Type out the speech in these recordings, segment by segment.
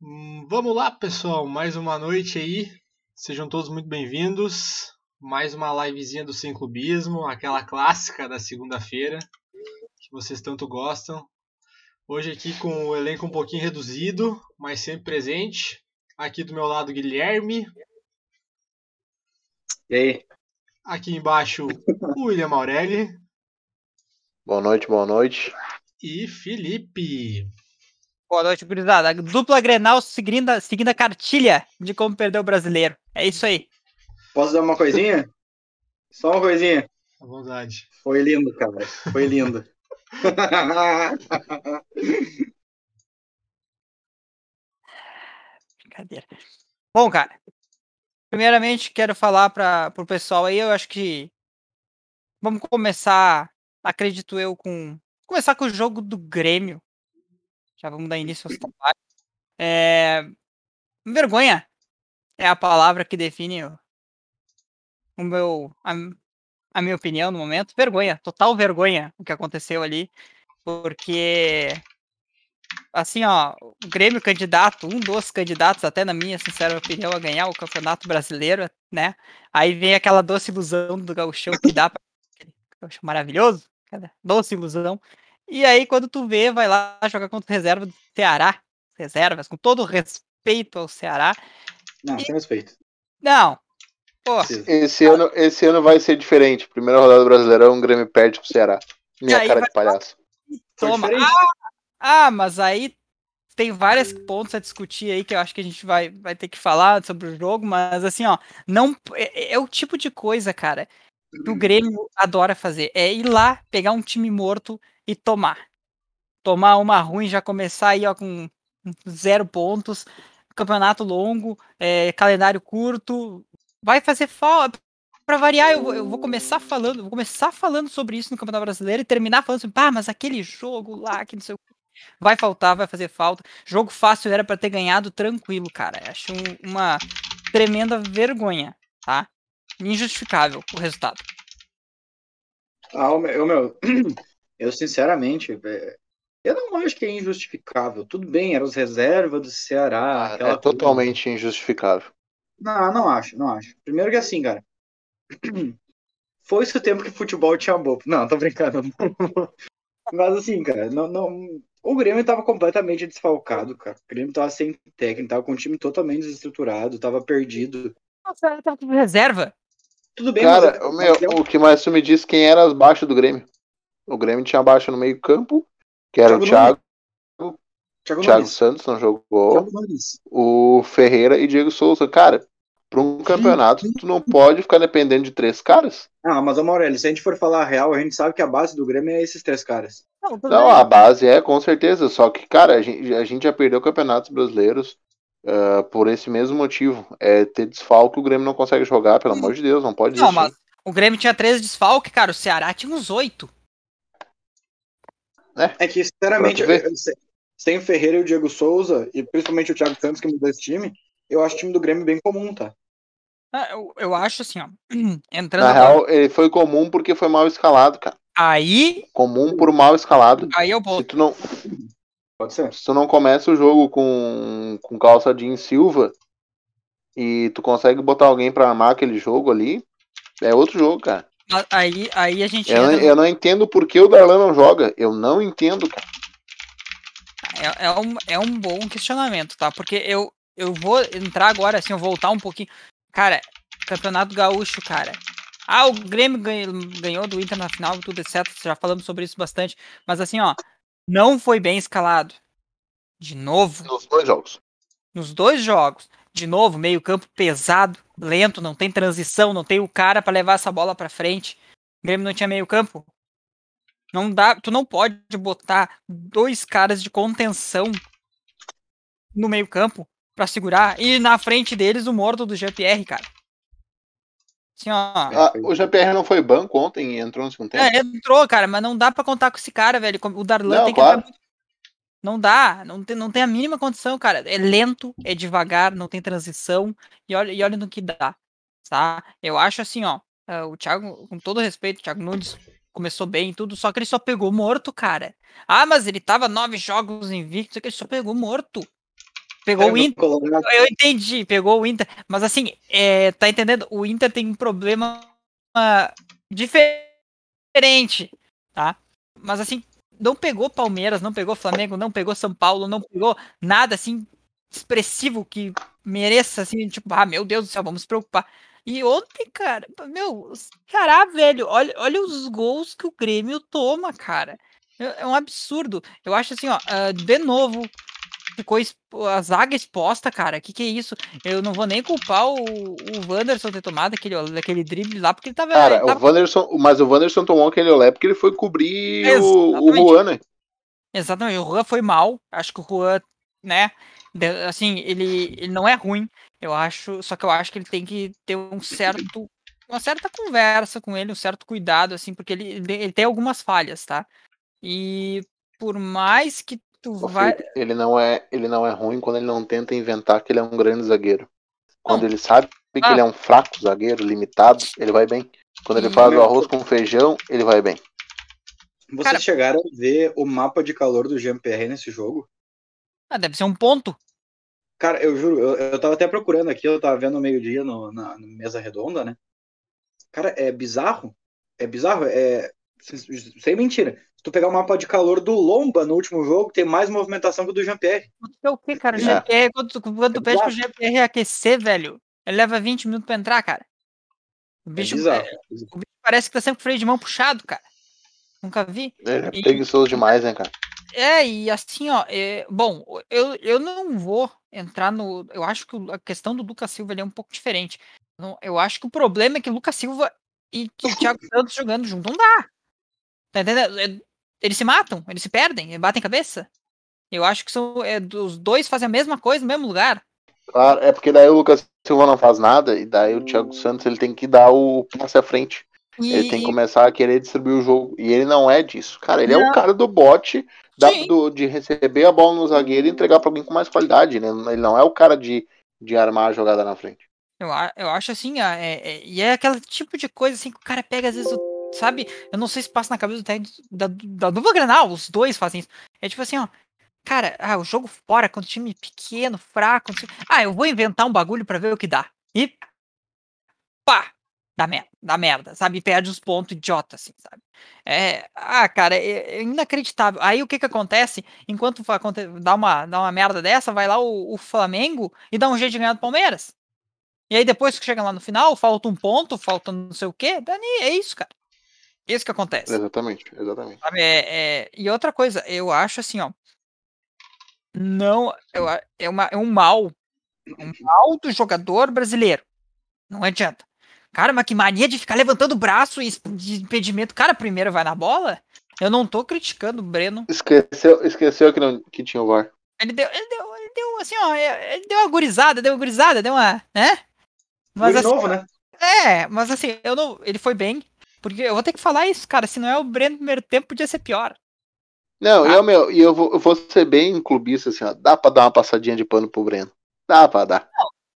Hum, vamos lá, pessoal. Mais uma noite aí. Sejam todos muito bem-vindos. Mais uma livezinha do Sem Clubismo, aquela clássica da segunda-feira que vocês tanto gostam. Hoje aqui com o elenco um pouquinho reduzido, mas sempre presente. Aqui do meu lado, Guilherme. E aí? Aqui embaixo, o William Aureli. Boa noite, boa noite. E Felipe. Boa noite, gurizada. Dupla Grenal seguindo, a- seguindo a cartilha de como perder o brasileiro. É isso aí. Posso dar uma coisinha? Só uma coisinha. À vontade. Foi lindo, cara. Foi lindo. Brincadeira. Bom, cara. Primeiramente, quero falar para o pessoal aí. Eu acho que vamos começar, acredito eu, com. Começar com o jogo do Grêmio. Já vamos dar início aos trabalhos. É, vergonha é a palavra que define o, o meu, a, a minha opinião no momento. Vergonha, total vergonha o que aconteceu ali. Porque assim, ó, o Grêmio candidato, um dos candidatos, até na minha sincera opinião, a ganhar o Campeonato Brasileiro, né? Aí vem aquela doce ilusão do gauchão que dá pra... Gauchão maravilhoso, doce ilusão. E aí, quando tu vê, vai lá jogar contra o reserva do Ceará, reservas, com todo respeito ao Ceará. Não, sem respeito. Não, pô, Esse ano, esse ano vai ser diferente. Primeira rodada do Brasileirão, o Grêmio perde pro Ceará. Minha cara vai- de palhaço. Toma. diferente. Ah, mas aí tem vários pontos a discutir aí que eu acho que a gente vai, vai ter que falar sobre o jogo, mas assim, ó, não é, é o tipo de coisa, cara, que o Grêmio adora fazer, é ir lá, pegar um time morto e tomar. Tomar uma ruim, já começar aí ó, com zero pontos, campeonato longo, é, calendário curto, vai fazer falta. Pra variar, eu vou, eu vou começar falando, vou começar falando sobre isso no Campeonato Brasileiro e terminar falando sobre, ah, mas aquele jogo lá, que não sei o que. Vai faltar, vai fazer falta. Jogo fácil era pra ter ganhado tranquilo, cara. Acho um- uma tremenda vergonha, tá? Injustificável o resultado. Ah, o meu, o meu, eu sinceramente, eu não acho que é injustificável. Tudo bem, eram as reservas do Ceará. É aquela coisa. totalmente injustificável. Não, não acho, não acho. Primeiro que assim, cara. Foi esse o tempo que futebol tinha bobo. Não, tô brincando. Mas assim, cara, não, não... o Grêmio tava completamente desfalcado, cara. O Grêmio tava sem técnico, tava com o time totalmente desestruturado, tava perdido. Nossa, tá com reserva. Tudo bem, Cara, mas- o, meu, mas é um- o que mais tu me disse quem era as baixas do Grêmio? O Grêmio tinha baixa no meio campo, que era o Thiago Thiago, Thiago Thiago Nunes. Santos não jogou, Thiago o Ferreira e Diego Souza. Cara, pra um campeonato, tu não pode ficar dependendo de três caras. Ah, mas, ô Maurélio, se a gente for falar a real, a gente sabe que a base do Grêmio é esses três caras. Não, Não, a base é, com certeza. Só que, cara, a gente, a gente já perdeu campeonatos brasileiros ah, por esse mesmo motivo. É ter desfalque, o Grêmio não consegue jogar, pelo amor de Deus, não pode Não, desistir. mas o Grêmio tinha 13 desfalques, cara. O Ceará tinha uns 8. É que, sinceramente, eu- se- sem o Ferreira e o Diego Souza, e principalmente o Thiago Santos que mudou esse time, eu acho o time do Grêmio bem comum, tá? Ah, Eu, eu acho assim, ó. Entrando Na agora- real, ele foi comum porque foi mal escalado, cara. Aí, Comum por mal escalado. aí eu Se vou. tu não, Pode ser. se tu não começa o jogo com, com calça jeans Silva e tu consegue botar alguém pra armar aquele jogo ali, é outro jogo, cara. Aí, aí a gente Eu, não- entra eu não entendo por que o Darlan não joga. Eu não entendo, cara. É, é um, é um bom questionamento, tá? Porque eu, eu vou entrar agora, assim, eu voltar um pouquinho. Cara, Campeonato Gaúcho, cara. Ah, o Grêmio ganhou, ganhou do Inter na final, tudo etc. Já falamos sobre isso bastante. Mas assim, ó, não foi bem escalado. De novo, Nos dois jogos. nos dois jogos. De novo, meio campo pesado, lento, não tem transição, não tem o cara pra levar essa bola pra frente. O Grêmio não tinha meio campo. Não dá, tu não pode botar dois caras de contenção no meio campo pra segurar e na frente deles o morto do GPR, cara. Assim, ó. Ah, o GPR não foi banco ontem e entrou no segundo tempo? É, entrou, cara, mas não dá pra contar com esse cara, velho. O Darlan Não, tem que claro. entrar muito- Não dá, não tem, não tem a mínima condição, cara. É lento, é devagar, não tem transição. E olha, e olha no que dá, tá? Eu acho assim, ó. ah, o Thiago, com todo respeito, o Thiago Nunes começou bem e tudo, só que ele só pegou morto, cara. Ah, mas ele tava nove jogos invictos, que ele só pegou morto. Pegou É, o Inter. Eu entendi, pegou o Inter. Mas assim, é, tá entendendo? O Inter tem um problema diferente, tá? Mas assim, não pegou Palmeiras, não pegou Flamengo, não pegou São Paulo, não pegou nada assim expressivo que mereça assim, tipo, ah, meu Deus do céu, vamos se preocupar. E ontem, cara, meu, cará, velho, olha, olha os gols que o Grêmio toma, cara. É é um absurdo. Eu acho assim, ó, ah, de novo, ficou expo- a zaga exposta, cara. Que que é isso? Eu não vou nem culpar o, o Wanderson ter tomado aquele, aquele drible lá, porque ele tava. Cara, ele o tava- Wanderson, mas o Wanderson tomou aquele olé porque ele foi cobrir o, o. Juan, né? Exatamente, o Juan foi mal. Acho que o Juan, né? Assim, ele, ele não é ruim, eu acho. Só que eu acho que ele tem que ter um certo. Uma certa conversa com ele, um certo cuidado, assim, porque ele, ele tem algumas falhas, tá? E por mais que tu vai. Ele não é, ele não é ruim quando ele não tenta inventar que ele é um grande zagueiro. Quando Não. ele sabe que Ah. ele é um fraco zagueiro, limitado, ele vai bem. Quando ele faz o arroz com feijão, ele vai bem. Vocês Cara- chegaram a ver o mapa de calor do GMPR nesse jogo? Ah, deve ser um ponto. Cara, eu juro, eu, eu tava até procurando aqui, eu tava vendo no meio-dia no- na, na mesa redonda, né? Cara, é bizarro. É bizarro, é. Sem mentira. Se tu pegar o mapa de calor do Lomba no último jogo, tem mais movimentação que o do Jean-Pierre. É o que, cara? O É. GPR, quando tu, quando tu É pede pro. GPR aquecer, velho, ele leva 20 minutos pra entrar, cara. O É bicho, bizarro. é, o bicho parece que tá sempre com o freio de mão puxado, cara. Nunca vi. Ele é E- preguiçoso demais, né, cara? É, e assim, ó, é, bom, eu, eu não vou entrar no. Eu acho que a questão do Lucas Silva ele é um pouco diferente. Não- Eu acho que o problema é que o Lucas Silva e o Thiago Santos jogando junto não dá. Tá entendendo? É, Eles se matam, eles se perdem, batem cabeça. Eu acho que são, é, os dois fazem a mesma coisa no mesmo lugar. Claro, é porque daí o Lucas Silva não faz nada, e daí o Thiago Santos ele tem que dar o passe à frente. E, Ele tem que começar a querer distribuir o jogo. E ele não é disso. Cara, ele é Não. o cara do bote da- do- de receber a bola no zagueiro e entregar pra alguém com mais qualidade. Né? Ele não é o cara de, de armar a jogada na frente. Eu, eu acho assim, ó, é, é- e é aquele tipo de coisa assim que o cara pega às vezes, o- sabe? Eu não sei se passa na cabeça do técnico da, da dupla Granal, os dois fazem isso. É tipo assim, ó, cara, ah, o jogo fora, quando o time pequeno, fraco, sei- ah, eu vou inventar um bagulho pra ver o que dá. E pá, dá merda, dá merda, sabe? Perde os pontos idiota, assim, sabe? É, ah, cara, é, é inacreditável. Aí o que que acontece? Enquanto dá uma, dá uma merda dessa, vai lá o, o Flamengo e dá um jeito de ganhar do Palmeiras. E aí depois que chega lá no final, falta um ponto, falta não sei o quê, Dani, é isso, cara. Isso que acontece. Exatamente, exatamente. É, é- E outra coisa, eu acho assim, ó. Não, eu, é, uma, é um mal. Um mal do jogador brasileiro. Não adianta. Cara, mas que mania de ficar levantando o braço e de impedimento. Cara, primeiro vai na bola. Eu não tô criticando o Breno. Esqueceu, esqueceu que, não, que tinha o VAR. Ele deu, ele deu, ele deu assim, ó. Ele deu uma gurizada, deu uma gurizada, deu uma. né? Mas de assim, novo, né? É, mas assim, eu não. Ele foi bem. Porque eu vou ter que falar isso, cara. Se não é o Breno no primeiro tempo, podia ser pior. Não, Ah. eu, meu, e eu vou, eu vou ser bem clubista assim, ó. Dá pra dar uma passadinha de pano pro Breno. Dá pra dar.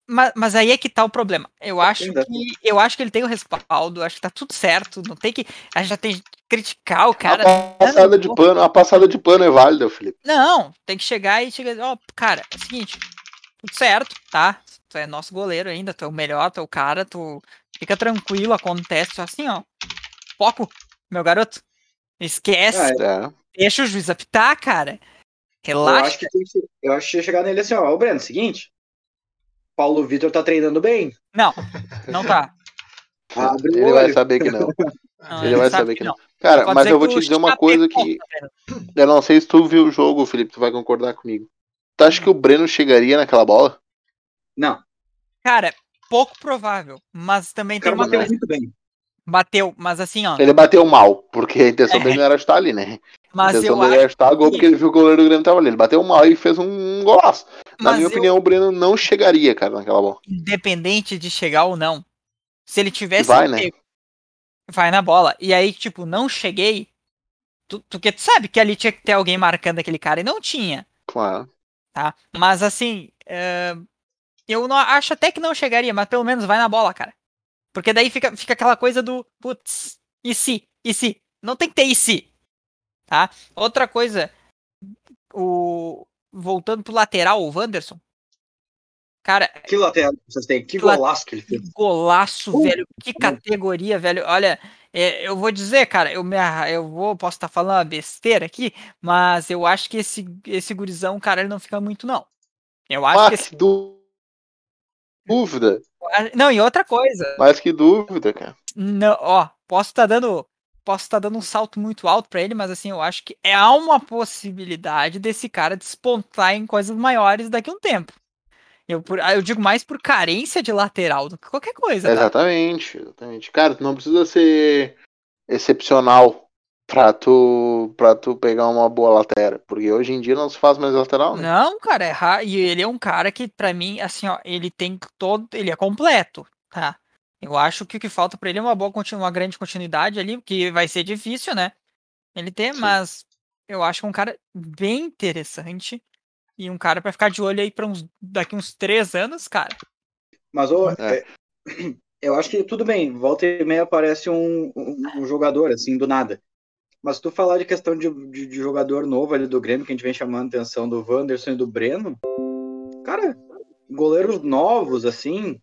Mas, mas aí é que tá o problema. Eu acho Ainda. que eu acho que ele tem o respaldo, acho que tá tudo certo. Não tem que. A gente já tem que criticar o cara. a passada de pano, a passada de pano é válida, Felipe. Não, tem que chegar e chegar. Ó, cara, é o seguinte, tudo certo, tá? Tu é nosso goleiro ainda, tu é o melhor, tu é o cara, tu fica tranquilo, acontece assim, ó. Foco, meu garoto. Esquece, Ah, É. deixa o juiz apitar, cara. Eu Relaxa. acho que tem que, eu acho que ia chegar nele assim, ó, ô Breno, seguinte. Paulo Vitor tá treinando bem. Não, não tá. Abre o Ele vai saber que não. Não, Ele vai sabe saber que não. Cara, Pode mas eu vou te o dizer uma coisa que. Eu não sei se tu viu o jogo, Felipe, tu vai concordar comigo. Tu acha que o Breno chegaria naquela bola? Não, Cara, pouco provável, mas também o tem cara uma bateu coisa. muito bem. Bateu, mas assim, ó. Ele bateu mal, porque a intenção É. dele não era chutar ali, né? A Mas intenção eu dele era chutar gol porque ele viu que o goleiro do Grêmio tava ali. Ele bateu mal e fez um golaço. Na Mas minha eu- opinião, o Breno não chegaria, cara, naquela bola. independente de chegar ou não. Se ele tivesse Vai, né? pego, vai na bola. E aí, tipo, não cheguei. Tu, porque tu sabe que ali tinha que ter alguém marcando aquele cara e não tinha, Claro. tá? Mas assim, eh, eu não acho até que não chegaria, mas pelo menos vai na bola, cara. Porque daí fica, fica aquela coisa do putz, e se? E se? Não tem que ter e se. Tá? Outra coisa, o voltando pro lateral, o Wanderson, Cara, Que lateral que vocês têm? Que La- golaço que ele que fez. golaço, Uh, velho. Que categoria, velho. Olha, é, eu vou dizer, cara, eu, me, eu vou, posso estar falando uma besteira aqui, mas eu acho que esse, esse gurizão, cara, ele não fica muito, não. Eu acho Ah, que esse. que dú- dúvida. Não, e outra coisa. Mas que dúvida, cara. Não, ó, posso estar dando. Posso estar dando um salto muito alto pra ele, mas assim, eu acho que é há uma possibilidade desse cara despontar em coisas maiores daqui a um tempo. Eu, por- eu digo mais por carência de lateral do que qualquer coisa, tá? Exatamente, exatamente. Cara, tu não precisa ser excepcional pra tu, pra tu pegar uma boa lateral. Porque hoje em dia não se faz mais lateral, né? Não, cara, é ra- e ele é um cara que, pra mim, assim, ó, ele tem todo. Ele é completo, tá? Eu acho que o que falta pra ele é uma boa continu- uma grande continuidade ali, que vai ser difícil, né? Ele ter, Sim. mas eu acho que é um cara bem interessante. E um cara pra ficar de olho aí pra uns, daqui uns três anos, cara. Mas, ô, É. é, eu acho que tudo bem, volta e meia aparece um, um, um jogador, assim, do nada. Mas se tu falar de questão de, de, de jogador novo ali do Grêmio, que a gente vem chamando a atenção do Wanderson e do Breno, cara, goleiros novos, assim,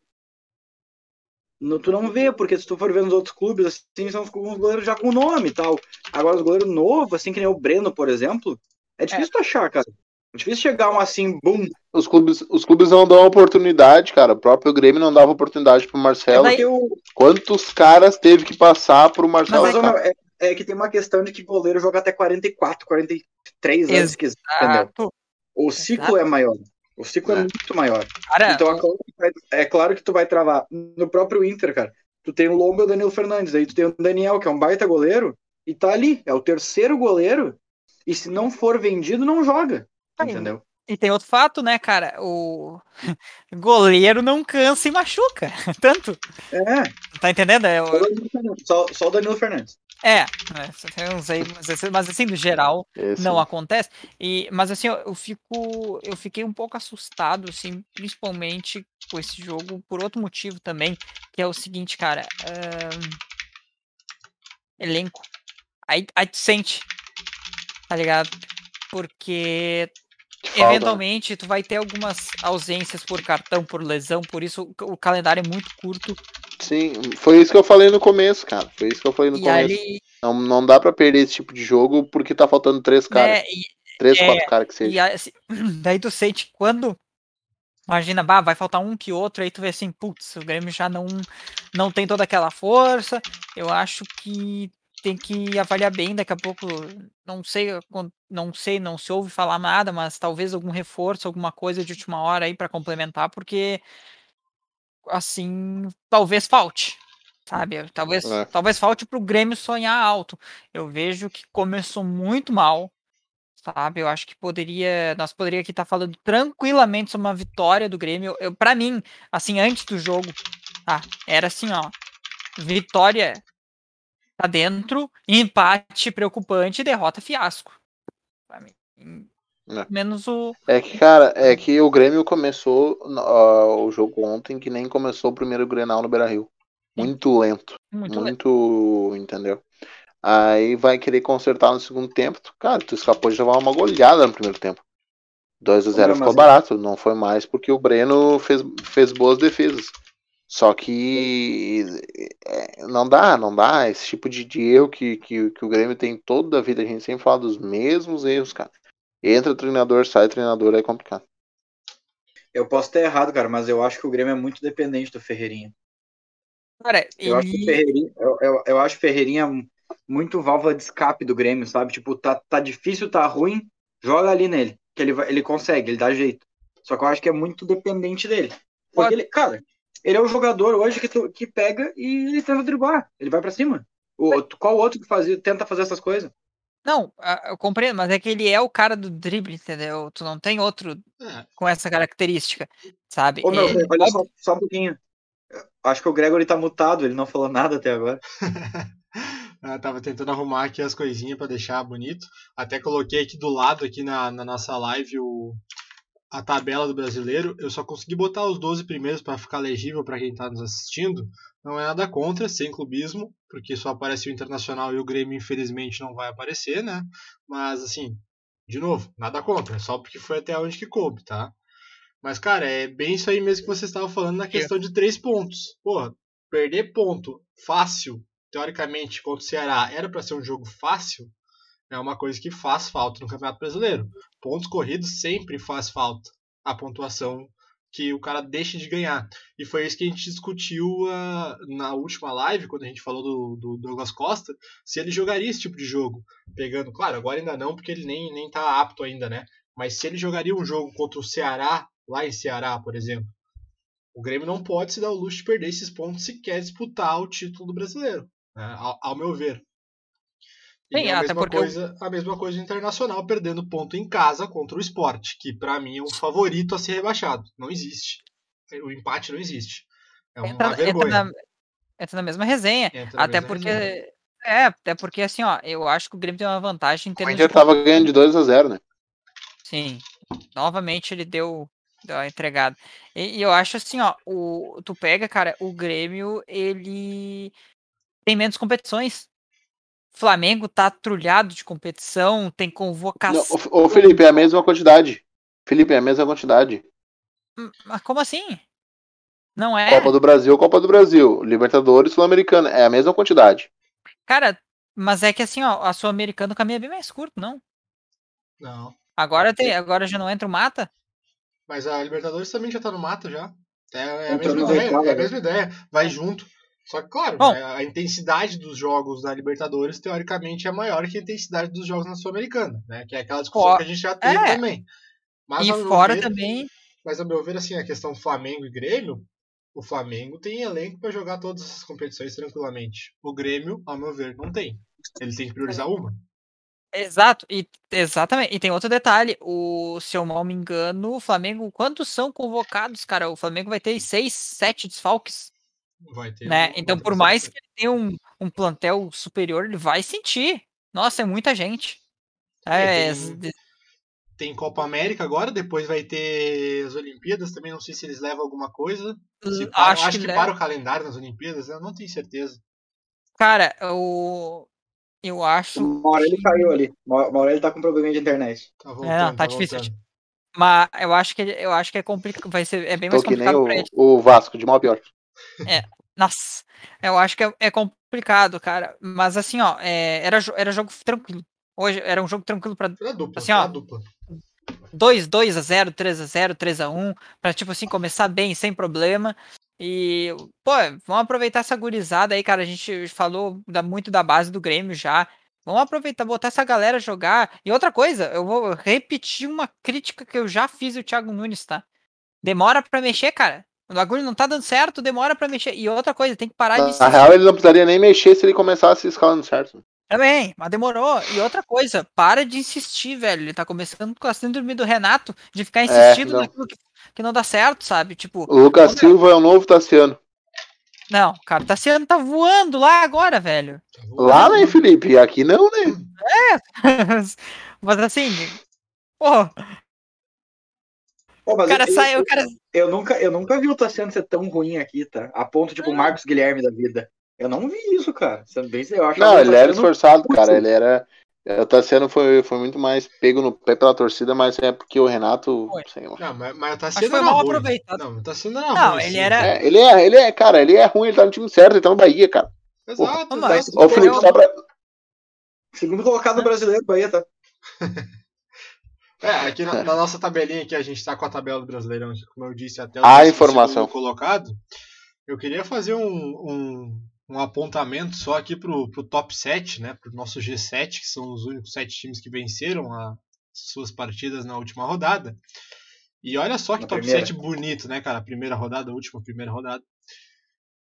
no- tu não vê, porque se tu for ver nos outros clubes, assim, são uns goleiros já com nome e tal. Agora, os goleiros novos, assim, que nem o Breno, por exemplo, é difícil tu achar, cara. É difícil chegar um assim, bum, Os clubes, os clubes não dão oportunidade, cara. O próprio Grêmio não dava oportunidade pro Marcelo. Mas o, Quantos caras teve que passar pro Marcelo? Mas, meu, é, é que tem uma questão de que goleiro joga até 44, 43 anos, que, entendeu? Exato. O ciclo é maior. O ciclo é, É. muito maior. Cara, Então é claro, que vai, é claro que tu vai travar. No próprio Inter, cara, tu tem o Lomba e o Danilo Fernandes, aí tu tem o Daniel, que é um baita goleiro, e tá ali, é o terceiro goleiro, e se não for vendido, não joga. Aí, Entendeu? E tem outro fato, né, cara? O goleiro não cansa e machuca. Tanto. É, Tá entendendo? É, só o o- Danilo Fernandes. Só, só o Danilo Fernandes. é, é, mas assim- mas assim, no geral, Esse- não acontece. E, mas assim, eu fico, eu fiquei um pouco assustado, assim, principalmente com esse jogo por outro motivo também, que é o seguinte, cara, ahn, elenco. Aí, aí tu sente, tá ligado? Porque falta, né? eventualmente tu vai ter algumas ausências por cartão, por lesão, por isso o- calendário é muito curto. Sim, foi isso que eu falei no começo, cara. Foi isso que eu falei no E começo. ali, Não, não dá pra perder esse tipo de jogo porque tá faltando três caras. né, e, Três, é, quatro caras que seja. E aí, assim, daí tu sente quando. Imagina, bah, vai faltar um que outro, aí tu vê assim, putz, o Grêmio já não, não tem toda aquela força. Eu acho que tem que avaliar bem daqui a pouco. Não sei, não sei, não se ouve falar nada, mas talvez algum reforço, alguma coisa de última hora aí pra complementar, porque assim, talvez falte. Sabe? Talvez, É. talvez falte pro Grêmio sonhar alto. Eu vejo que começou muito mal sabe? Eu acho que poderia, nós poderíamos aqui estar falando tranquilamente sobre uma vitória do Grêmio. Eu, para mim, assim, antes do jogo, tá? Era assim, ó, vitória tá dentro, empate preocupante, derrota fiasco. Pra mim. É. Menos o É que, cara, é que o Grêmio começou ó, o jogo ontem que nem começou o primeiro Grenal no Beira-Rio. Muito lento. muito, Muito, entendeu? Aí vai querer consertar no segundo tempo. tu- Cara, tu escapou de levar uma goleada no primeiro tempo. 2 a 0 Não, ficou mas- barato, não foi mais porque o Breno fez, fez boas defesas. Só que é, não dá, não dá. Esse tipo de, de erro que, que, que o Grêmio tem toda a vida, a gente sempre fala dos mesmos erros, cara. Entra treinador, sai treinador, é complicado. Eu posso estar errado, cara, mas eu acho que o Grêmio é muito dependente do Ferreirinha. Cara, Eu acho que o e Ferreirinha, eu, eu, eu acho o Ferreirinha muito válvula de escape do Grêmio, sabe? Tipo, tá, tá difícil, tá ruim, joga ali nele, que ele, vai, ele consegue, ele dá jeito. Só que eu acho que é muito dependente dele. Porque ele, cara, ele é o jogador hoje que, tu- que pega e ele tenta driblar, ele vai pra cima. O, outro- qual outro que fazia, tenta fazer essas coisas? não, eu compreendo, mas é que ele é o cara do drible, entendeu? Tu não tem outro É, com essa característica, sabe? Ô, meu, Ele olha só, só um pouquinho. Acho que o Gregory tá mutado, ele não falou nada até agora. Eu tava tentando arrumar aqui as coisinhas pra deixar bonito. Até coloquei aqui do lado, aqui na, na nossa live, o, a tabela do brasileiro. Eu só consegui botar os 12 primeiros para ficar legível para quem tá nos assistindo. Não é nada contra, sem clubismo, porque só aparece o Internacional e o Grêmio, infelizmente, não vai aparecer, né? Mas, assim, de novo, nada contra, é só porque foi até onde que coube, tá? Mas, cara, é bem isso aí mesmo que você estava falando na questão de três pontos. Porra, perder ponto fácil, teoricamente, contra o Ceará, era para ser um jogo fácil, é uma coisa que faz falta no Campeonato Brasileiro. Pontos corridos sempre faz falta. A pontuação que o cara deixa de ganhar. E foi isso que a gente discutiu uh, na última live, quando a gente falou do, do, Douglas Costa, se ele jogaria esse tipo de jogo. Pegando, claro, agora ainda não, porque ele nem, nem tá apto ainda, né? Mas se ele jogaria um jogo contra o Ceará, lá em Ceará, por exemplo, o Grêmio não pode se dar o luxo de perder esses pontos se quer disputar o título do brasileiro, né? ao, ao meu ver. E a, mesma porque coisa, eu... a mesma coisa internacional, perdendo ponto em casa contra o esporte, que para mim é um favorito a ser rebaixado. Não existe. O empate não existe. É uma entra, vergonha. Entra na, entra na mesma resenha. Na até mesma porque. Resenha. É, até porque assim, ó, eu acho que o Grêmio tem uma vantagem em termos. O Inter tava ganhando de 2 a 0 né? Sim. Novamente ele deu, deu a entregada. E, e, eu acho assim, ó, o, tu pega, cara, o Grêmio, ele tem menos competições. Flamengo tá trulhado de competição, tem convocação. Não, ô, Felipe, é a mesma quantidade. Felipe, é a mesma quantidade. Hum, mas como assim? Não é? Copa do Brasil, Copa do Brasil. Libertadores, Sul-Americana. É a mesma quantidade. Cara, mas é que assim, ó, a Sul-Americana caminha bem mais curto, não? Não. Agora tem, agora já não entra o mata? Mas a Libertadores também já tá no mata já. É, é a mesma ideia, é a mesma ideia. Vai junto. Só que, claro, Bom, né, a intensidade dos jogos da Libertadores, teoricamente, é maior que a intensidade dos jogos na Sul-Americana, né? Que é aquela discussão que a gente já teve é. também. Mas, e fora ver, também. Mas, a meu ver, assim, a questão Flamengo e Grêmio, o Flamengo tem elenco para jogar todas essas competições tranquilamente. O Grêmio, ao meu ver, não tem. Ele tem que priorizar uma. Exato, e exatamente. E tem outro detalhe, o se eu mal me engano, o Flamengo, quantos são convocados, cara? O Flamengo vai ter seis, sete desfalques. Vai ter. Né? Então, por mais que ele tenha um, um plantel superior, ele vai sentir. Nossa, é muita gente. É, é tem, tem, Copa América agora, depois vai ter as Olimpíadas também. Não sei se eles levam alguma coisa. Se para, acho, acho, que, que para o calendário nas Olimpíadas, eu não tenho certeza. Cara, o. Eu acho. Uma hora ele caiu ali. Uma hora ele tá com problema de internet. Tá voltando, é, não, tá, tá difícil. Voltando. Mas eu acho que eu acho que é complicado. Vai ser é bem mais complicado pra ele. O Vasco, de mal pior. É, nossa, eu acho que é, é complicado, cara. Mas assim, ó, é, era, era jogo tranquilo. Hoje era um jogo tranquilo pra. Era dupla, assim, ó, dupla. 2, 2 a 0, 3 a 0, 3 a 1, pra tipo assim começar bem, sem problema. E, pô, vamos aproveitar essa gurizada aí, cara. A gente falou da, muito da base do Grêmio já. Vamos aproveitar, botar essa galera jogar. E outra coisa, eu vou repetir uma crítica que eu já fiz ao Thiago Nunes, tá? Demora pra mexer, cara. O bagulho não tá dando certo, demora pra mexer. E outra coisa, tem que parar de. Na real, ele não precisaria nem mexer se ele começasse escalando certo. Também, mas demorou. E outra coisa, para de insistir, velho. Ele tá começando com a síndrome do Renato, de ficar é, insistindo é, naquilo que, que, não dá certo, sabe? Tipo. O Lucas Silva é o novo Tassiano. Não, cara, o Tassiano tá voando lá agora, velho. Lá, né, Felipe? Aqui não, né? É, mas assim, pô, Pô, o cara eu, sai, o cara... Eu nunca, eu nunca vi o Tassiano ser tão ruim aqui, tá? A ponto, tipo, o ah. Marcos Guilherme da vida. Eu não vi isso, cara. Sendo bem eu acho Não, ele era esforçado, cara. Ele era. O Tassiano foi, foi muito mais pego no pé pela torcida, mas é porque o Renato. Sei lá. Não, mas, mas o Tassiano foi mal ruim. aproveitado. Não, o Tassiano era não, ruim. Ele, era... É, ele, é, ele é, cara, ele é ruim, ele tá no time certo, ele tá no Bahia, cara. Exato, Ô, Felipe, só pra. Segundo colocado no brasileiro, Bahia, tá? É, aqui na, na, nossa tabelinha que a gente está com a tabela do Brasileirão, como eu disse, até o a informação colocado. Eu queria fazer um, um, um apontamento só aqui para o top 7, né, para o nosso G7, que são os únicos sete times que venceram as suas partidas na última rodada. E olha só que na top primeira. 7 bonito, né, cara? Primeira rodada, última primeira rodada.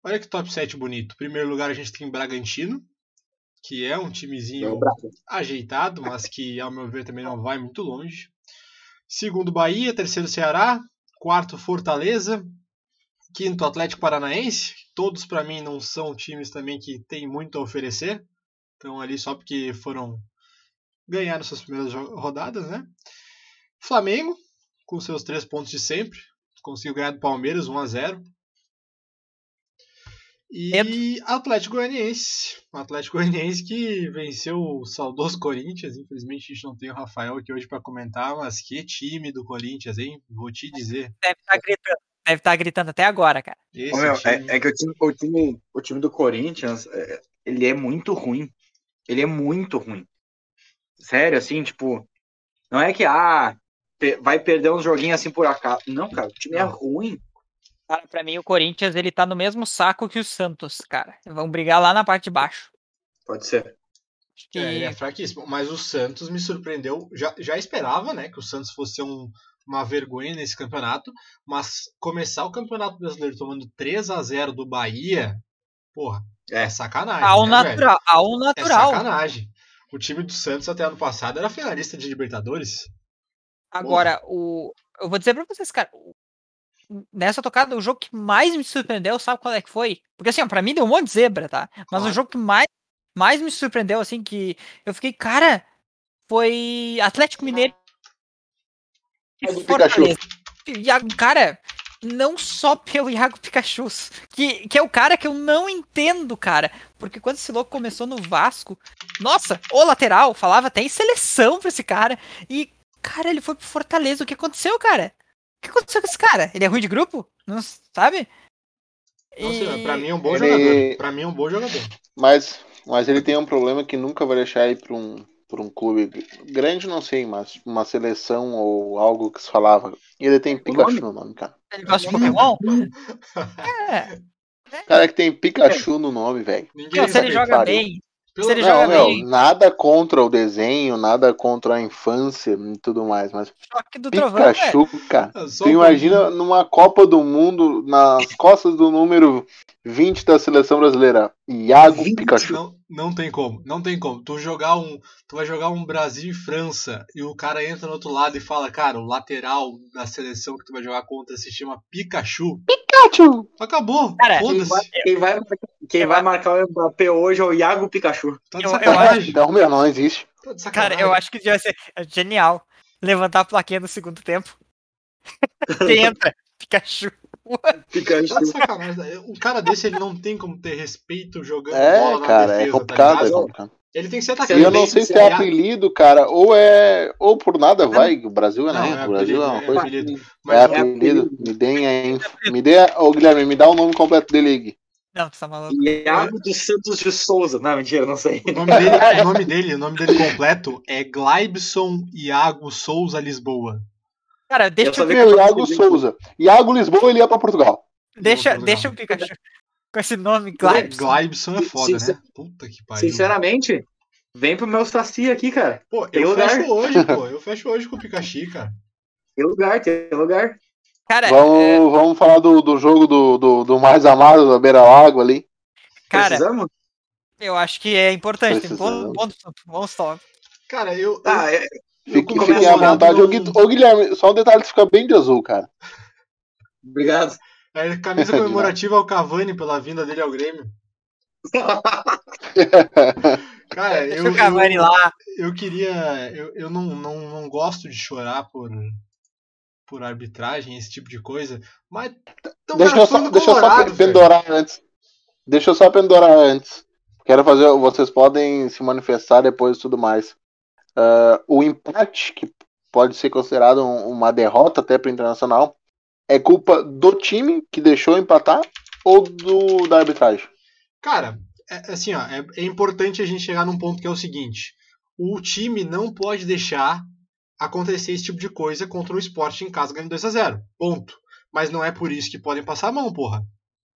Olha que top 7 bonito. Primeiro lugar, a gente tem Bragantino, que é um timezinho ajeitado, mas que, ao meu ver, também não vai muito longe. Segundo, Bahia. Terceiro, Ceará. Quarto, Fortaleza. Quinto, Atlético Paranaense. Todos, para mim, não são times também que têm muito a oferecer. Então, ali só porque foram ganhar suas primeiras rodadas, né? Flamengo, com seus três pontos de sempre. Conseguiu ganhar do Palmeiras 1 a 0 E Atlético Goianiense. O Atlético Goianiense que venceu o saudoso Corinthians. Infelizmente a gente não tem o Rafael aqui hoje para comentar, mas que time do Corinthians, hein? Vou te dizer. Deve estar gritando, deve estar gritando até agora, cara. Ô, meu, é, é que o time, o, time, o time do Corinthians, é, ele é muito ruim. Ele é muito ruim. Sério, assim, tipo, não é que, ah, vai perder uns joguinhos assim por acaso. Não, cara, o time é Não. ruim. Cara, pra mim o Corinthians ele tá no mesmo saco que o Santos, cara. Vão brigar lá na parte de baixo. Pode ser. Acho que É, ele é fraquíssimo. Mas o Santos me surpreendeu. Já, já esperava, né, que o Santos fosse um- uma vergonha nesse campeonato. Mas começar o campeonato brasileiro tomando 3 a 0 do Bahia, porra, é, É. sacanagem. ao né, velho? natural, ao É natural. sacanagem. O time do Santos até ano passado era finalista de Libertadores. Agora, o eu vou dizer pra vocês, cara, nessa tocada o jogo que mais me surpreendeu, sabe qual é que foi? Porque assim, ó, pra mim deu um monte de zebra, tá? Mas Claro. o jogo que mais mais me surpreendeu assim que eu fiquei, cara, foi Atlético Mineiro Iago Fortaleza. Iago, cara, não só pelo Iago Pikachu, que, que é o cara que eu não entendo, cara. Porque quando esse louco começou no Vasco, nossa, o lateral, falava até em seleção pra esse cara. E, cara, ele foi pro Fortaleza. O que aconteceu, cara? O que aconteceu com esse cara? Ele é ruim de grupo? Não sabe? Nossa, E- pra mim é um bom Ele- jogador. Pra mim é um bom jogador. Mas, mas ele tem um problema que nunca vai deixar ir para um, pra um clube grande, não sei, mas uma seleção ou algo que se falava. Ele tem Pikachu no nome, cara. Ele gosta de Pokémon? É. Cara que tem Pikachu no nome, velho. Se ele joga pariu. bem. Pelo- se ele Não, joga meu, bem. nada contra o desenho, nada contra a infância e tudo mais, mas Choque do trovão. Pikachu, cara. Ah, só Tu imagina numa Copa do Mundo, nas costas do número 20 da seleção brasileira, Iago 20? Pikachu. Não, não tem como, não tem como. Tu jogar um, tu vai jogar um Brasil e França e o cara entra no outro lado e fala, cara, o lateral da seleção que tu vai jogar contra se chama Pikachu. Pikachu! Acabou. Cara, Quem vai, quem vai, quem vai marcar o Mbappé hoje é o Iago Pikachu. Tá de Eu- eu sacanagem. Não, meu, não existe. Tá de sacanagem. Cara, eu acho que devia ser genial levantar a plaquinha no segundo tempo. Quem entra? Pikachu. Pikachu. Tá de sacanagem. Um cara desse ele não tem como ter respeito jogando É, bola na cara, defesa, é tá complicado, é ligado? complicado. Ele tem que ser E eu não sei se é apelido, cara, ou é. Ou por nada vai. O Brasil é, Não, né? é o Brasil é uma apelido, coisa. é apelido. É Mas o- apelido. Me deem a inf... Me dê. a- Ô, Guilherme, me dá o nome completo dele aí. Não, tu tá maluco. Iago dos Santos de Souza. Não, mentira, não sei. O nome dele, o nome dele, o nome dele completo é Glaibson Iago Souza Lisboa. Cara, deixa, só o- Iago Souza. Iago Lisboa, ele ia pra Portugal. deixa, Portugal. deixa o Pikachu com esse nome, Glaibson, Glaibson. Glaibson é foda, Sincer- né? Puta que pariu. Sinceramente, vem pro meu Saci aqui, cara. Pô, tem eu lugar. fecho hoje, pô. Eu fecho hoje com o Pikachu, cara. Tem lugar, tem lugar. Cara, é, Vamos, vamos falar do, do jogo do, do, do mais amado da Beira Lago ali. cara, Precisamos? eu acho que é importante. Tem Precisamos. bom, bom, bom stop. Cara, eu. Ah, é, eu, Fique, fiquem à vontade. Ô, Guilherme, só um detalhe, tu fica bem de azul, cara. obrigado. É, camisa comemorativa ao Cavani pela vinda dele ao Grêmio. Cara, Deixa eu, o Cavani eu, lá. eu queria. Eu, eu não, não, não gosto de chorar por, por arbitragem, esse tipo de coisa. Mas. tão Deixa eu só, deixa eu só Colorado, velho. pendurar antes. Deixa eu só pendurar antes. Quero fazer. Vocês podem se manifestar depois e tudo mais. Ah, o empate, que pode ser considerado um- uma derrota até para o internacional, é culpa do time que deixou empatar ou do da arbitragem? Cara, é, assim, ó, é, é importante a gente chegar num ponto que é o seguinte: o time não pode deixar acontecer esse tipo de coisa contra o esporte em casa ganhando 2 a 0 Ponto. Mas não é por isso que podem passar a mão, porra.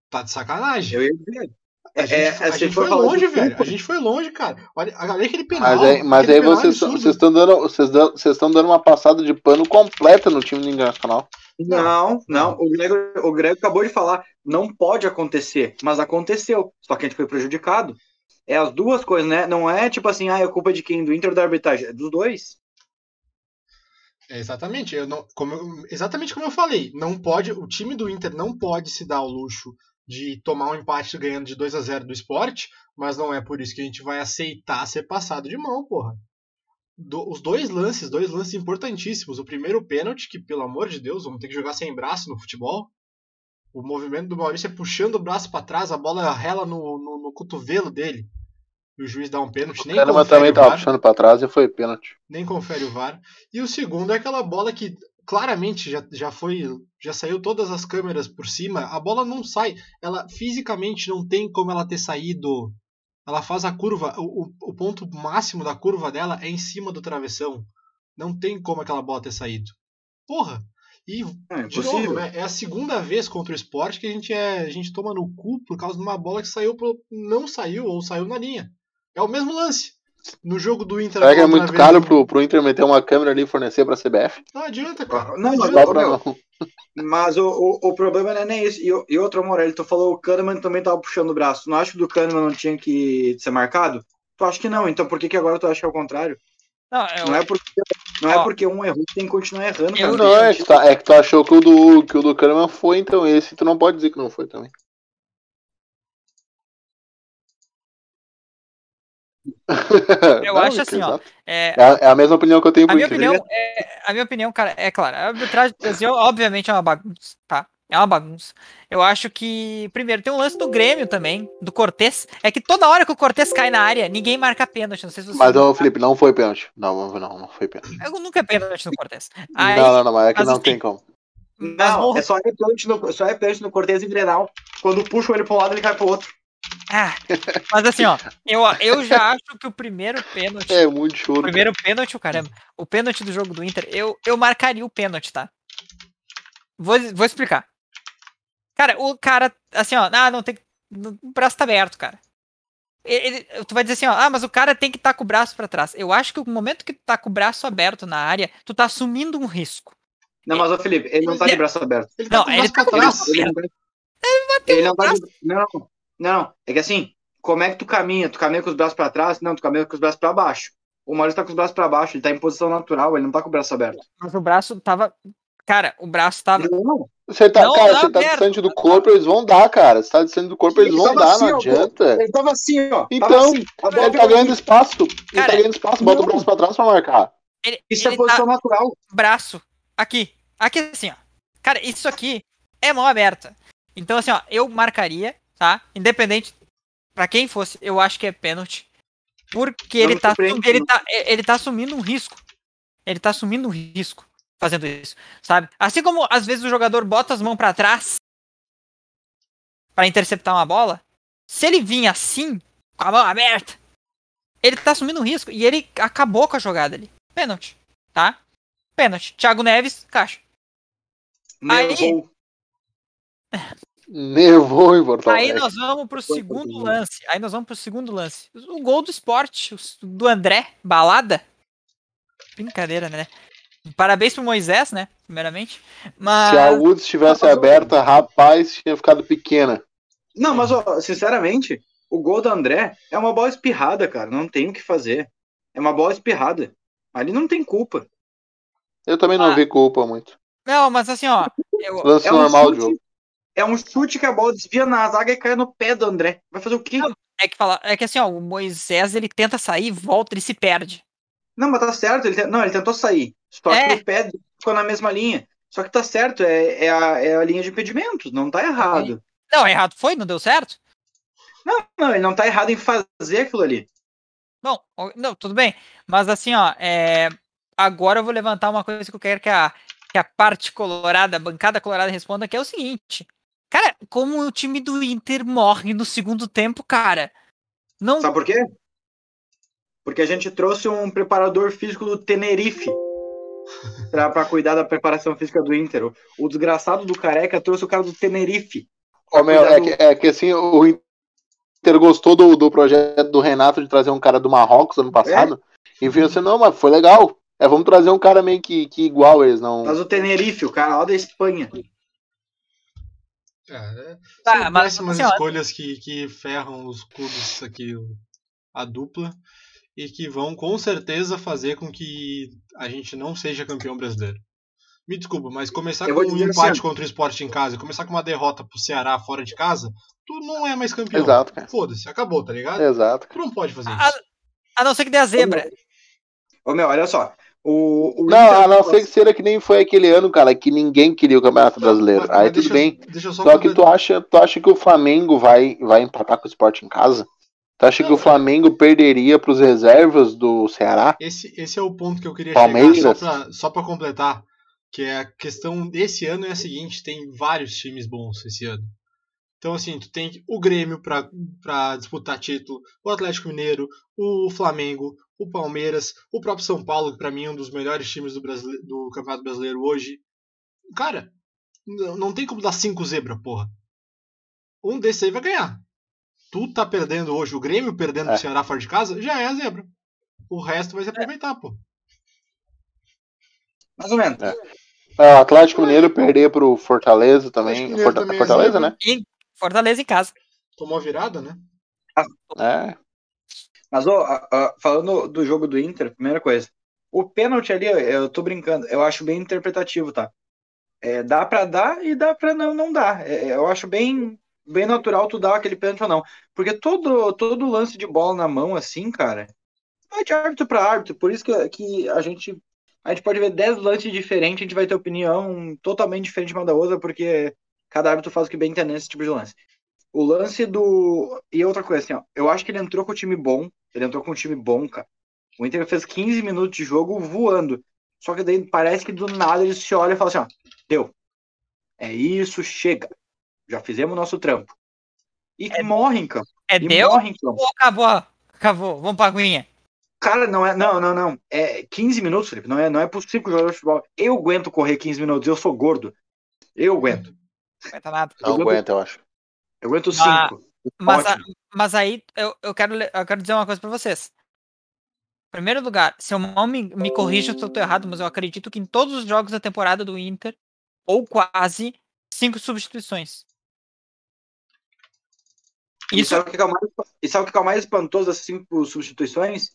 Tá de sacanagem. Eu ia dizer. A gente, É, a é, se gente foi longe, velho. A gente foi longe, cara. Olha, olha aquele penal. Mas aí, mas aí penal vocês estão dando vocês dão- vocês estão dando uma passada de pano completa no time do internacional. Não, não. O Grego, o Grego acabou de falar. Não pode acontecer, mas aconteceu. Só que a gente foi prejudicado. É as duas coisas, né? Não é tipo assim, ah, é culpa de quem? Do Inter ou da arbitragem? É dos dois. É, exatamente. Eu não, como eu- exatamente como eu falei. Não pode, o time do Inter não pode se dar ao luxo de tomar um empate ganhando de 2 a 0 do esporte, mas não é por isso que a gente vai aceitar ser passado de mão, porra. Do- os dois lances, dois lances importantíssimos. O primeiro pênalti, que pelo amor de Deus, vamos ter que jogar sem braço no futebol. O movimento do Maurício é puxando o braço para trás, a bola rela no, no, no, cotovelo dele. E o juiz dá um pênalti. Nem o também tava puxando para trás e foi pênalti. Nem confere o VAR. E o segundo é aquela bola que claramente já, já foi. Já saiu todas as câmeras por cima. A bola não sai. Ela fisicamente não tem como ela ter saído. Ela faz a curva. O, o ponto máximo da curva dela é em cima do travessão. Não tem como aquela bola ter saído. Porra! E, é, de novo, né, é a segunda vez contra o esporte que a gente, é, a gente toma no cu por causa de uma bola que saiu pro, não saiu ou saiu na linha. É o mesmo lance. No jogo do Inter. Será que é muito caro pro, pro Inter meter uma câmera ali e fornecer pra CBF? Não adianta, cara. Não, não adianta, não. Mas o, o, o, problema não é nem isso. E, e outro, Morelli, tu falou o Kahneman também tava puxando o braço. Tu não acha que o do Kahneman não tinha que ser marcado? Tu acha que não, então por que, que agora tu acha que é o contrário? Não, eu... não, é porque, não é porque um errou que tem que continuar errando. Eu, não, é que, tá, é que tu achou que o do, que o do Kahneman foi, então esse tu não pode dizer que não foi também. Eu não, acho assim, ó. É, é, a, é, a mesma opinião que eu tenho a minha opinião, é, A minha opinião, cara, é claro. A arbitragem do Brasil, obviamente, é uma bagunça, tá? É uma bagunça. Eu acho que, primeiro, tem um lance do Grêmio também, do Cortez. É que toda hora que o Cortez cai na área, ninguém marca pênalti. Não sei se você Mas, ô, Felipe, não foi pênalti. Não, não, não foi pênalti. Eu nunca é pênalti no Cortez. Aí, não, não, não, mas é que não assim, tem como. Não, é só é pênalti no, só é pênalti no Cortez em Grenal. Quando puxam ele para um lado, ele cai pro outro. Ah, mas assim, ó, eu, eu já acho que o primeiro pênalti. É muito choro. O primeiro cara. pênalti, o caramba. O pênalti do jogo do Inter, eu, eu marcaria o pênalti, tá? Vou, vou explicar. Cara, o cara, assim, ó, ah, não tem. O braço tá aberto, cara. Ele, tu vai dizer assim, ó, ah, mas o cara tem que estar tá com o braço para trás. Eu acho que o momento que tu tá com o braço aberto na área, tu tá assumindo um risco. Não, mas o Felipe, ele não tá de braço aberto. Ele não, tá ele tá com o braço aberto. Ele, bateu ele não tá de... Não, não, é que assim, como é que tu caminha? Tu caminha com os braços para trás? Não, tu caminha com os braços para baixo. O Maurício tá com os braços para baixo, ele tá em posição natural, ele não tá com o braço aberto. Mas o braço tava. Cara, o braço tava. Não, você tá, não, cara, você tá distante do corpo, eles vão dar, cara. Você tá distante do corpo, eles vão dar, assim, não adianta. Ele tava assim, ó. Então, assim, ele tá ganhando espaço. Ele tá cara, ganhando espaço, bota não. o braço pra trás pra marcar. Ele, isso é ele é posição tá... natural. Braço. Aqui. Aqui assim, ó. Cara, isso aqui é mão aberta. Então, assim, ó, eu marcaria, tá? Independente pra quem fosse, eu acho que é pênalti. Porque ele tá, ele, tá, ele tá assumindo um risco. Ele tá assumindo um risco fazendo isso, sabe? Assim como às vezes o jogador bota as mãos para trás para interceptar uma bola, se ele vir assim, com a mão aberta, ele tá assumindo um risco e ele acabou com a jogada ali. Pênalti, tá? Pênalti. Thiago Neves, caixa. Nevou. Aí... Nevou em Porto Aí nós vamos pro segundo lance. Aí nós vamos pro segundo lance. O gol do esporte, do André, balada. Brincadeira, né? Parabéns pro Moisés, né? Primeiramente. Mas... Se a Woods tivesse aberta, rapaz, tinha ficado pequena. Não, mas ó, sinceramente, o gol do André é uma bola espirrada, cara. Não tem o que fazer. É uma bola espirrada. Ali não tem culpa. Eu também não ah. vi culpa muito. Não, mas assim, ó. Eu... Lance é um normal chute, jogo. É um chute que a bola desvia na zaga e cai no pé do André. Vai fazer o quê? Não, é que, fala, é que assim, ó, o Moisés ele tenta sair, volta, ele se perde. Não, mas tá certo. Ele, não, ele tentou sair. Só é. que o pé ficou na mesma linha. Só que tá certo, é, é, a, é a linha de impedimento, não tá errado. Não, errado foi, não deu certo? Não, não, ele não tá errado em fazer aquilo ali. Bom, não, tudo bem. Mas assim, ó, é... agora eu vou levantar uma coisa que eu quero que a, que a parte colorada, a bancada colorada responda, que é o seguinte. Cara, como o time do Inter morre no segundo tempo, cara. Não... Sabe por quê? Porque a gente trouxe um preparador físico do Tenerife para cuidar da preparação física do Inter. O, desgraçado do Careca trouxe o cara do Tenerife. Oh, meu, é, do... que, é, que, assim, o Inter gostou do, do projeto do Renato de trazer um cara do Marrocos ano passado. É? E viu assim, não, mas foi legal. É, vamos trazer um cara meio que, que igual eles, não. Mas o Tenerife, o cara lá da Espanha. É, é, tá, são mas, péssimas assim, escolhas que, que ferram os clubes aqui, a dupla e que vão com certeza fazer com que a gente não seja campeão brasileiro. Me desculpa, mas começar com um empate assim, contra o esporte em casa e começar com uma derrota pro Ceará fora de casa, tu não é mais campeão. Exato, cara. Foda-se, acabou, tá ligado? Exato. Tu não pode fazer a, isso. A não ser que dê a zebra. Ô meu, olha só. O, o Não, a não ser que seja que nem foi aquele ano, cara, que ninguém queria o Campeonato Brasileiro. Mas- Aí mas tudo deixa bem. Deixa só, Só que tu acha, tu acha que o Flamengo vai, vai empatar com o Sport em casa? Tu acha que Não, o Flamengo perderia pros reservas do Ceará? Esse, esse é o ponto que eu queria Palmeiras? chegar, só pra completar. Que é a questão desse ano é a seguinte: tem vários times bons esse ano. Então, assim, tu tem o Grêmio pra disputar título, o Atlético Mineiro, o Flamengo, o Palmeiras, o próprio São Paulo, que pra mim é um dos melhores times do, Brasile- do Campeonato Brasileiro hoje. Cara, não, tem como dar cinco zebra, porra. Um desses aí vai ganhar. Tu tá perdendo hoje, o Grêmio perdendo É. pro Ceará fora de casa, já é a zebra. O resto vai se aproveitar, pô. Mais ou menos. É, o Atlético Mineiro perder pro Fortaleza também. Forta- também é Fortaleza, zebra. né? Fortaleza em casa. Tomou a virada, né? É. Mas, falando do jogo do Inter, primeira coisa. O pênalti ali, eu tô brincando, eu acho bem interpretativo, tá? É, dá pra dar e dá pra não, não dar. É, eu acho bem, bem natural tu dar aquele pênalti ou não. Porque todo, todo lance de bola na mão, assim, cara, vai de árbitro pra árbitro. Por isso que, que a gente. A gente pode ver 10 lances diferentes, a gente vai ter opinião totalmente diferente uma da outra, porque cada árbitro faz o que bem entender nesse tipo de lance. O lance do. E outra coisa, assim, ó. Eu acho que ele entrou com o time bom. Ele entrou com um time bom, cara. O Inter fez 15 minutos de jogo voando. Só que daí parece que do nada ele se olha e fala assim, ó. Deu. É isso, chega. Já fizemos o nosso trampo. E É- morre em campo. É E deu morre em campo. ou acabou? Acabou. Vamos pra aguinha. Cara, não é. Não, não, não. É 15 minutos, Felipe. Não é, não é por 5 jogadores de futebol. Eu aguento correr 15 minutos. Eu sou gordo. Eu aguento. Não aguenta nada. Não aguenta, eu acho. Eu aguento Ah, 5. Mas, a- mas aí eu, eu, quero, eu quero dizer uma coisa pra vocês. Em primeiro lugar, se eu mal me, me corrija se eu tô errado, mas eu acredito que em todos os jogos da temporada do Inter, ou quase, cinco substituições. E Isso sabe o que é o mais, e sabe o que é o mais espantoso dessas cinco substituições?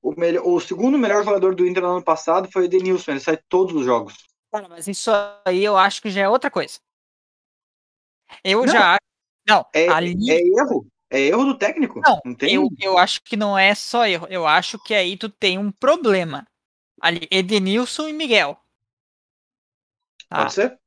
O, melhor, o segundo melhor jogador do Inter no ano passado foi o Edenilson. Ele sai todos os jogos. Cara, mas isso aí eu acho que já é outra coisa. Eu Não, já acho. Não, É, ali. é erro. É erro do técnico. Não, tem. eu, eu acho que não é só erro. Eu acho que aí tu tem um problema. Ali, Edenilson e Miguel. Tá? Pode ser?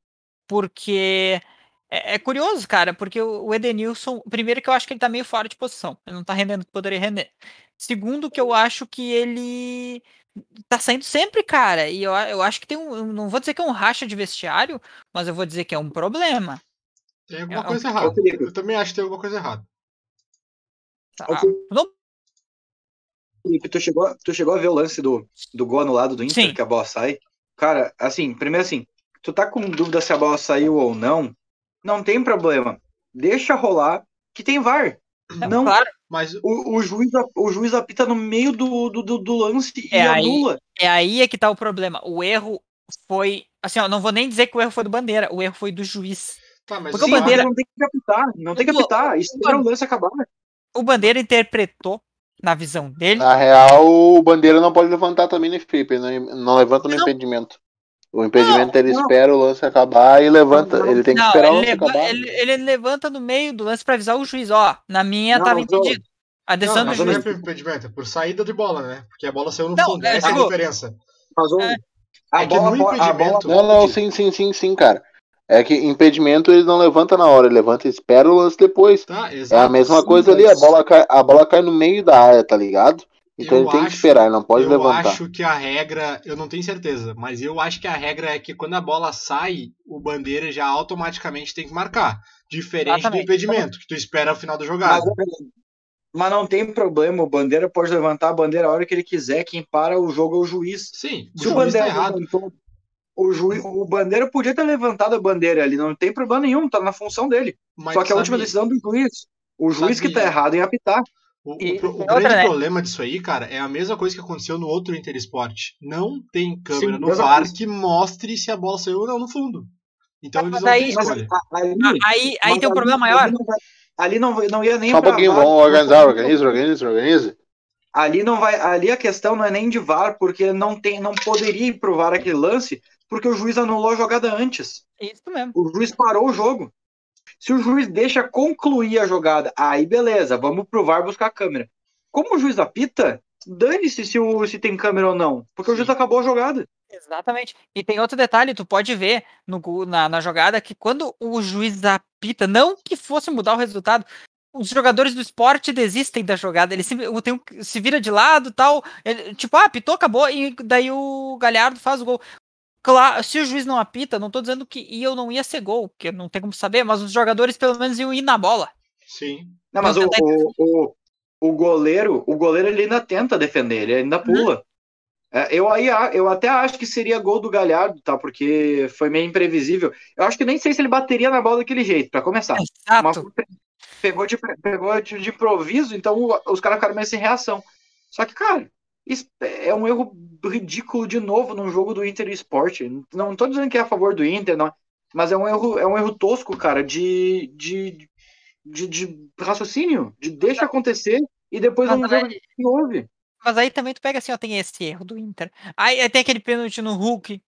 Porque. É, é curioso, cara, porque o, Edenilson. Primeiro, que eu acho que ele tá meio fora de posição. Ele não tá rendendo o que poderia render. Segundo, que eu acho que ele. Tá saindo sempre, cara. E eu, eu acho que tem um. Não vou dizer que é um racha de vestiário, mas eu vou dizer que é um problema. Tem alguma É, é um- coisa errada. Eu também acho que tem alguma coisa errada. tá? Ô, Felipe, Não Felipe, tu chegou, tu chegou a ver o lance do, do gol anulado do Inter, Sim. que a bola sai? Cara, assim, primeiro assim, tu tá com dúvida se a bola saiu ou não, não tem problema. Deixa rolar, que tem VAR. Não, Claro, Mas o, o, juiz, o juiz apita no meio do, do, do, do lance e É, aí- anula. é aí é que tá o problema. O erro foi. Assim, ó, não vou nem dizer que o erro foi do Bandeira, o erro foi do juiz. Tá, Porque o o Bandeira- não tem que apitar, não tem que apitar. Espera o lance acabar. O Bandeira interpretou, na visão dele, Na real, o Bandeira não pode levantar também no ele não, não levanta no Não. impedimento. O impedimento ele não. espera o lance acabar e levanta. Não, ele tem que Não, esperar o ele, lance leva- acabar. ele- ele levanta no meio do lance pra avisar o juiz, ó. Na minha Não, tava impedido. A Não, decisão do mas mas não é juiz. por impedimento, é por saída de bola, né? Porque a bola saiu no Não, fundo. é, Essa é a diferença. Mas É. a, É que bola, no po- a bola impedimento- Não, não, sim, sim, sim, sim, cara. É que impedimento ele não levanta na hora, ele levanta e espera o lance depois. Tá, É a mesma sim, coisa ali, a bola, cai, a bola cai no meio da área, tá ligado? Então Eu ele tem acho- que esperar, ele não pode eu levantar. acho que a regra, eu não tenho certeza, mas eu acho que a regra é que quando a bola sai, o bandeira já automaticamente tem que marcar. Diferente Exatamente. do impedimento, que tu espera o final da jogada. Mas, mas não tem problema, o Bandeira pode levantar a bandeira a hora que ele quiser, quem para o jogo é o juiz. Sim, o Se o juiz tá Bandeira errado. levantou, o, juiz, o Bandeira podia ter levantado a bandeira ali, não tem problema nenhum, tá na função dele. Mas Só que a sabe- última decisão do juiz. O juiz sabe- que tá errado em apitar. O, o E- pro- o e outra, grande né? problema disso aí, cara, é a mesma coisa que aconteceu no outro Inter Esporte. Não tem câmera Sim, no VAR coisa. que mostre se a bola saiu ou não no fundo. Então Mas eles não daí- têm Mas a- Ah, Aí, aí mas tem um ali- problema maior. Ali não, não, não ia nem Só um pouquinho, VAR, vamos organizar, organiza, organiza, organiza. Ali não vai, ali a questão não é nem de VAR, porque não tem, não poderia ir pro VAR aquele lance, porque o juiz anulou a jogada antes. Isso mesmo. O juiz parou o jogo. Se o juiz deixa concluir a jogada, aí beleza, vamos pro VAR buscar a câmera. Como o juiz apita, dane-se se, o- se tem câmera ou não. Porque o juiz acabou a jogada. Exatamente. E tem outro detalhe, tu pode ver no, na, na jogada que quando o juiz apita, não que fosse mudar o resultado, os jogadores do esporte desistem da jogada, ele se, tem um- se vira de lado tal, ele- tipo, ah, apitou, acabou, e daí o Galhardo faz o gol. Claro, se o juiz não apita, não tô dizendo que ia ou não ia ser gol, porque não tem como saber, mas os jogadores pelo menos iam ir na bola. Sim. Não, mas o, Então, o, o, o goleiro, o goleiro ele ainda tenta defender, ele ainda pula. É, eu, aí, eu até acho que seria gol do Galhardo, tá? Porque foi meio imprevisível. Eu acho que nem sei se ele bateria na bola daquele jeito, pra começar. Mas Exato. pe- pegou de, pegou de, de improviso, então os caras ficaram meio sem reação. Só que, cara, isso é um erro ridículo de novo num jogo do Inter e Sport. Não tô dizendo que é a favor do Inter, não, mas é um erro, é um erro tosco, cara, de, de, de, de raciocínio, de deixa acontecer e depois Mas vamos ver o que houve. Mas aí também tu pega assim, ó, tem esse erro do Inter. Aí, aí tem aquele pênalti no Hulk,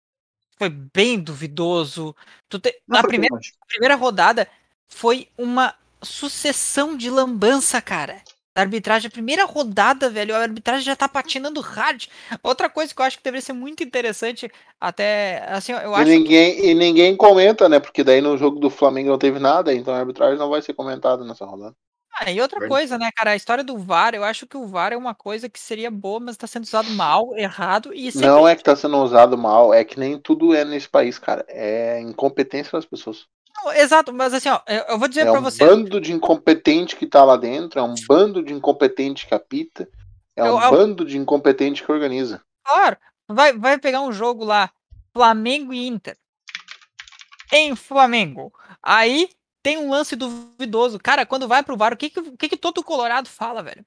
foi bem duvidoso. Tu te- Não na primeira, primeira rodada foi uma sucessão de lambança, cara. Da arbitragem, a primeira rodada, velho, a arbitragem já tá patinando hard. Outra coisa que eu acho que deveria ser muito interessante, até assim, eu E acho ninguém, e ninguém comenta, né? Porque daí no jogo do Flamengo não teve nada, então a arbitragem não vai ser comentada nessa rodada. Ah, e outra coisa, né, cara, a história do VAR, eu acho que o VAR é uma coisa que seria boa, mas tá sendo usado mal, errado e sempre Não é que tá sendo usado mal, é que nem tudo é nesse país, cara. É incompetência das pessoas. Não, exato, mas assim, ó, eu, vou dizer É pra um você, bando de incompetente que tá lá dentro, é um bando de incompetente que apita, é Eu- um eu- bando de incompetente que organiza. Claro, vai, vai pegar um jogo lá, Flamengo e Inter. Em Flamengo. Aí tem um lance duvidoso. Cara, quando vai pro VAR, o que que, o que, que todo Colorado fala, velho?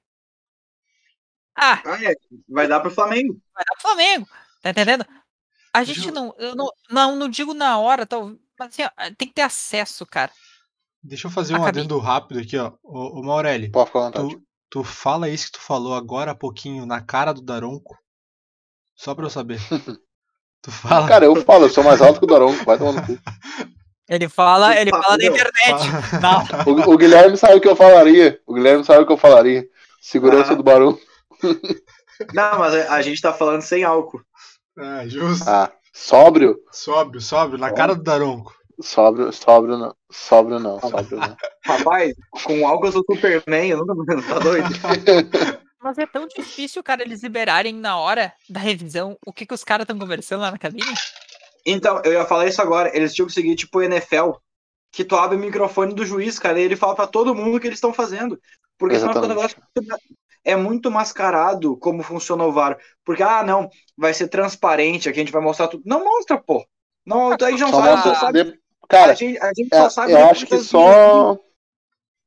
Ah, Ah, é. Vai dar pro Flamengo. vai dar pro Flamengo. Tá entendendo? A gente não, eu não, não, não digo na hora, tal, mas assim, ó, tem que ter acesso, cara. Deixa eu fazer um Acabei. adendo rápido aqui, ó. Ô, ô Maureli, Pode ficar à vontade. tu, tu fala isso que tu falou agora há pouquinho na cara do Daronco. Só pra eu saber. tu fala. Cara, eu falo, eu sou mais alto que o Daronco, vai tomar no cu. Ele fala, ele Fala, meu, internet. O, o Guilherme sabe o que eu falaria. O Guilherme sabe o que eu falaria. Segurança Ah. do Barão. Não, mas a, a gente tá falando sem álcool. É, justo. Ah, sóbrio? Sóbrio, sóbrio, na cara do Daronco. Sóbrio, sóbrio não. Sóbrio não, sóbrio não. Rapaz, com álcool eu sou Superman, eu nunca tá doido. mas é tão difícil, cara, eles liberarem na hora da revisão o que que os caras estão conversando lá na cabine. Então, eu ia falar isso agora. Eles tinham que seguir, tipo, o NFL, que tu abre o microfone do juiz, cara, e ele fala pra todo mundo o que eles estão fazendo. Porque senão fica um Exatamente. negócio é muito mascarado como funciona o VAR. Porque, ah, não, vai ser transparente, aqui a gente vai mostrar tudo. Não mostra, pô. Não, a gente não Só sabe, mostra- só sabe. de- Cara, a gente, a gente é, só sabe. eu acho que só.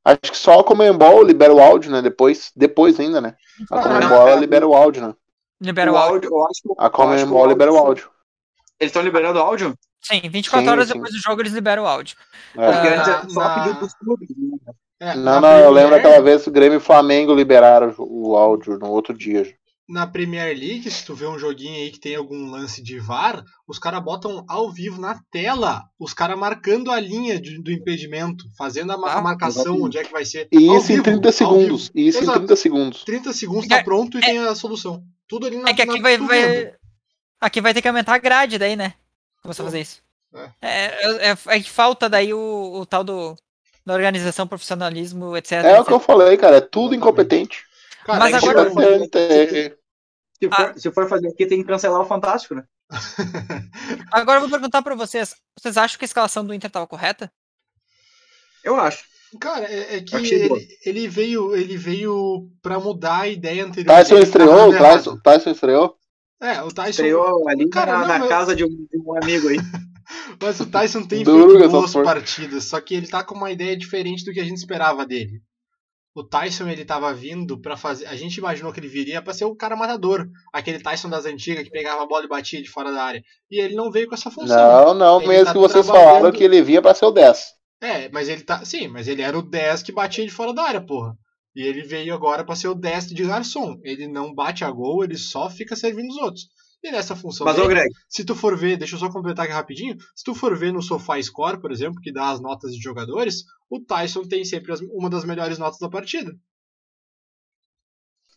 Acho que só a Comembol libera o áudio, né? Depois, depois ainda, né? A Ah, Comembol não, é. libera o áudio, né? Libera o o áudio. áudio, eu acho que, A Comembol libera o áudio. Eles estão liberando áudio? Sim, 24 Sim, horas sim. depois do jogo eles liberam o áudio. É. Porque Ah, antes é só na- pedido dos clubes. né? É, Não, não, eu lembro aquela vez que o Grêmio e o Flamengo liberaram o áudio no outro dia. Na Premier League, se tu vê um joguinho aí que tem algum lance de VAR, os caras botam ao vivo na tela, os caras marcando a linha de- do impedimento, fazendo a, Ah, marcação, exatamente. onde é que vai ser. E Ao isso em vivo, 30 ao segundos. vivo. E isso em Exato. 30 segundos. 30 segundos É tá que- pronto e tem a solução. Tudo ali na É que aqui na- vai, vai- aqui vai ter que aumentar a grade daí, né? Começar a fazer isso. É, é, é- é que falta daí o, o tal do da organização, profissionalismo, etc. É o etc. que eu falei, cara. É tudo incompetente. Cara, Mas é agora- chegou- Incompetente. Se Ah. for, se for fazer aqui, tem que cancelar o Fantástico, né? Agora eu vou perguntar pra vocês. Vocês acham que a escalação do Inter tava correta? Eu acho. Cara, é, é que ele, ele veio, ele veio pra mudar a ideia anterior. Tyson estreou, o dando errado. Tyson, Tyson estreou. É, o Tyson. Estreou ali Cara, na, não, na eu- casa de um, de um amigo aí. Mas o Tyson tem feito essa boas partidas, só que ele tá com uma ideia diferente do que a gente esperava dele. O Tyson ele tava vindo pra fazer. A gente imaginou que ele viria pra ser o cara matador, aquele Tyson das antigas que pegava a bola e batia de fora da área. E ele não veio com essa função. Não, não, Ele mesmo tá que vocês trabalhando- falaram que ele vinha pra ser o 10. É, mas ele tá. Sim, mas ele era o 10 que batia de fora da área, porra. E ele veio agora pra ser o 10 de garçom. Ele não bate a gol, ele só fica servindo os outros. E nessa função Mas, ô dele, Greg, se tu for ver, deixa eu só completar aqui rapidinho. Se tu for ver no SofaScore, por exemplo, que dá as notas de jogadores, o Tyson tem sempre as- uma das melhores notas da partida.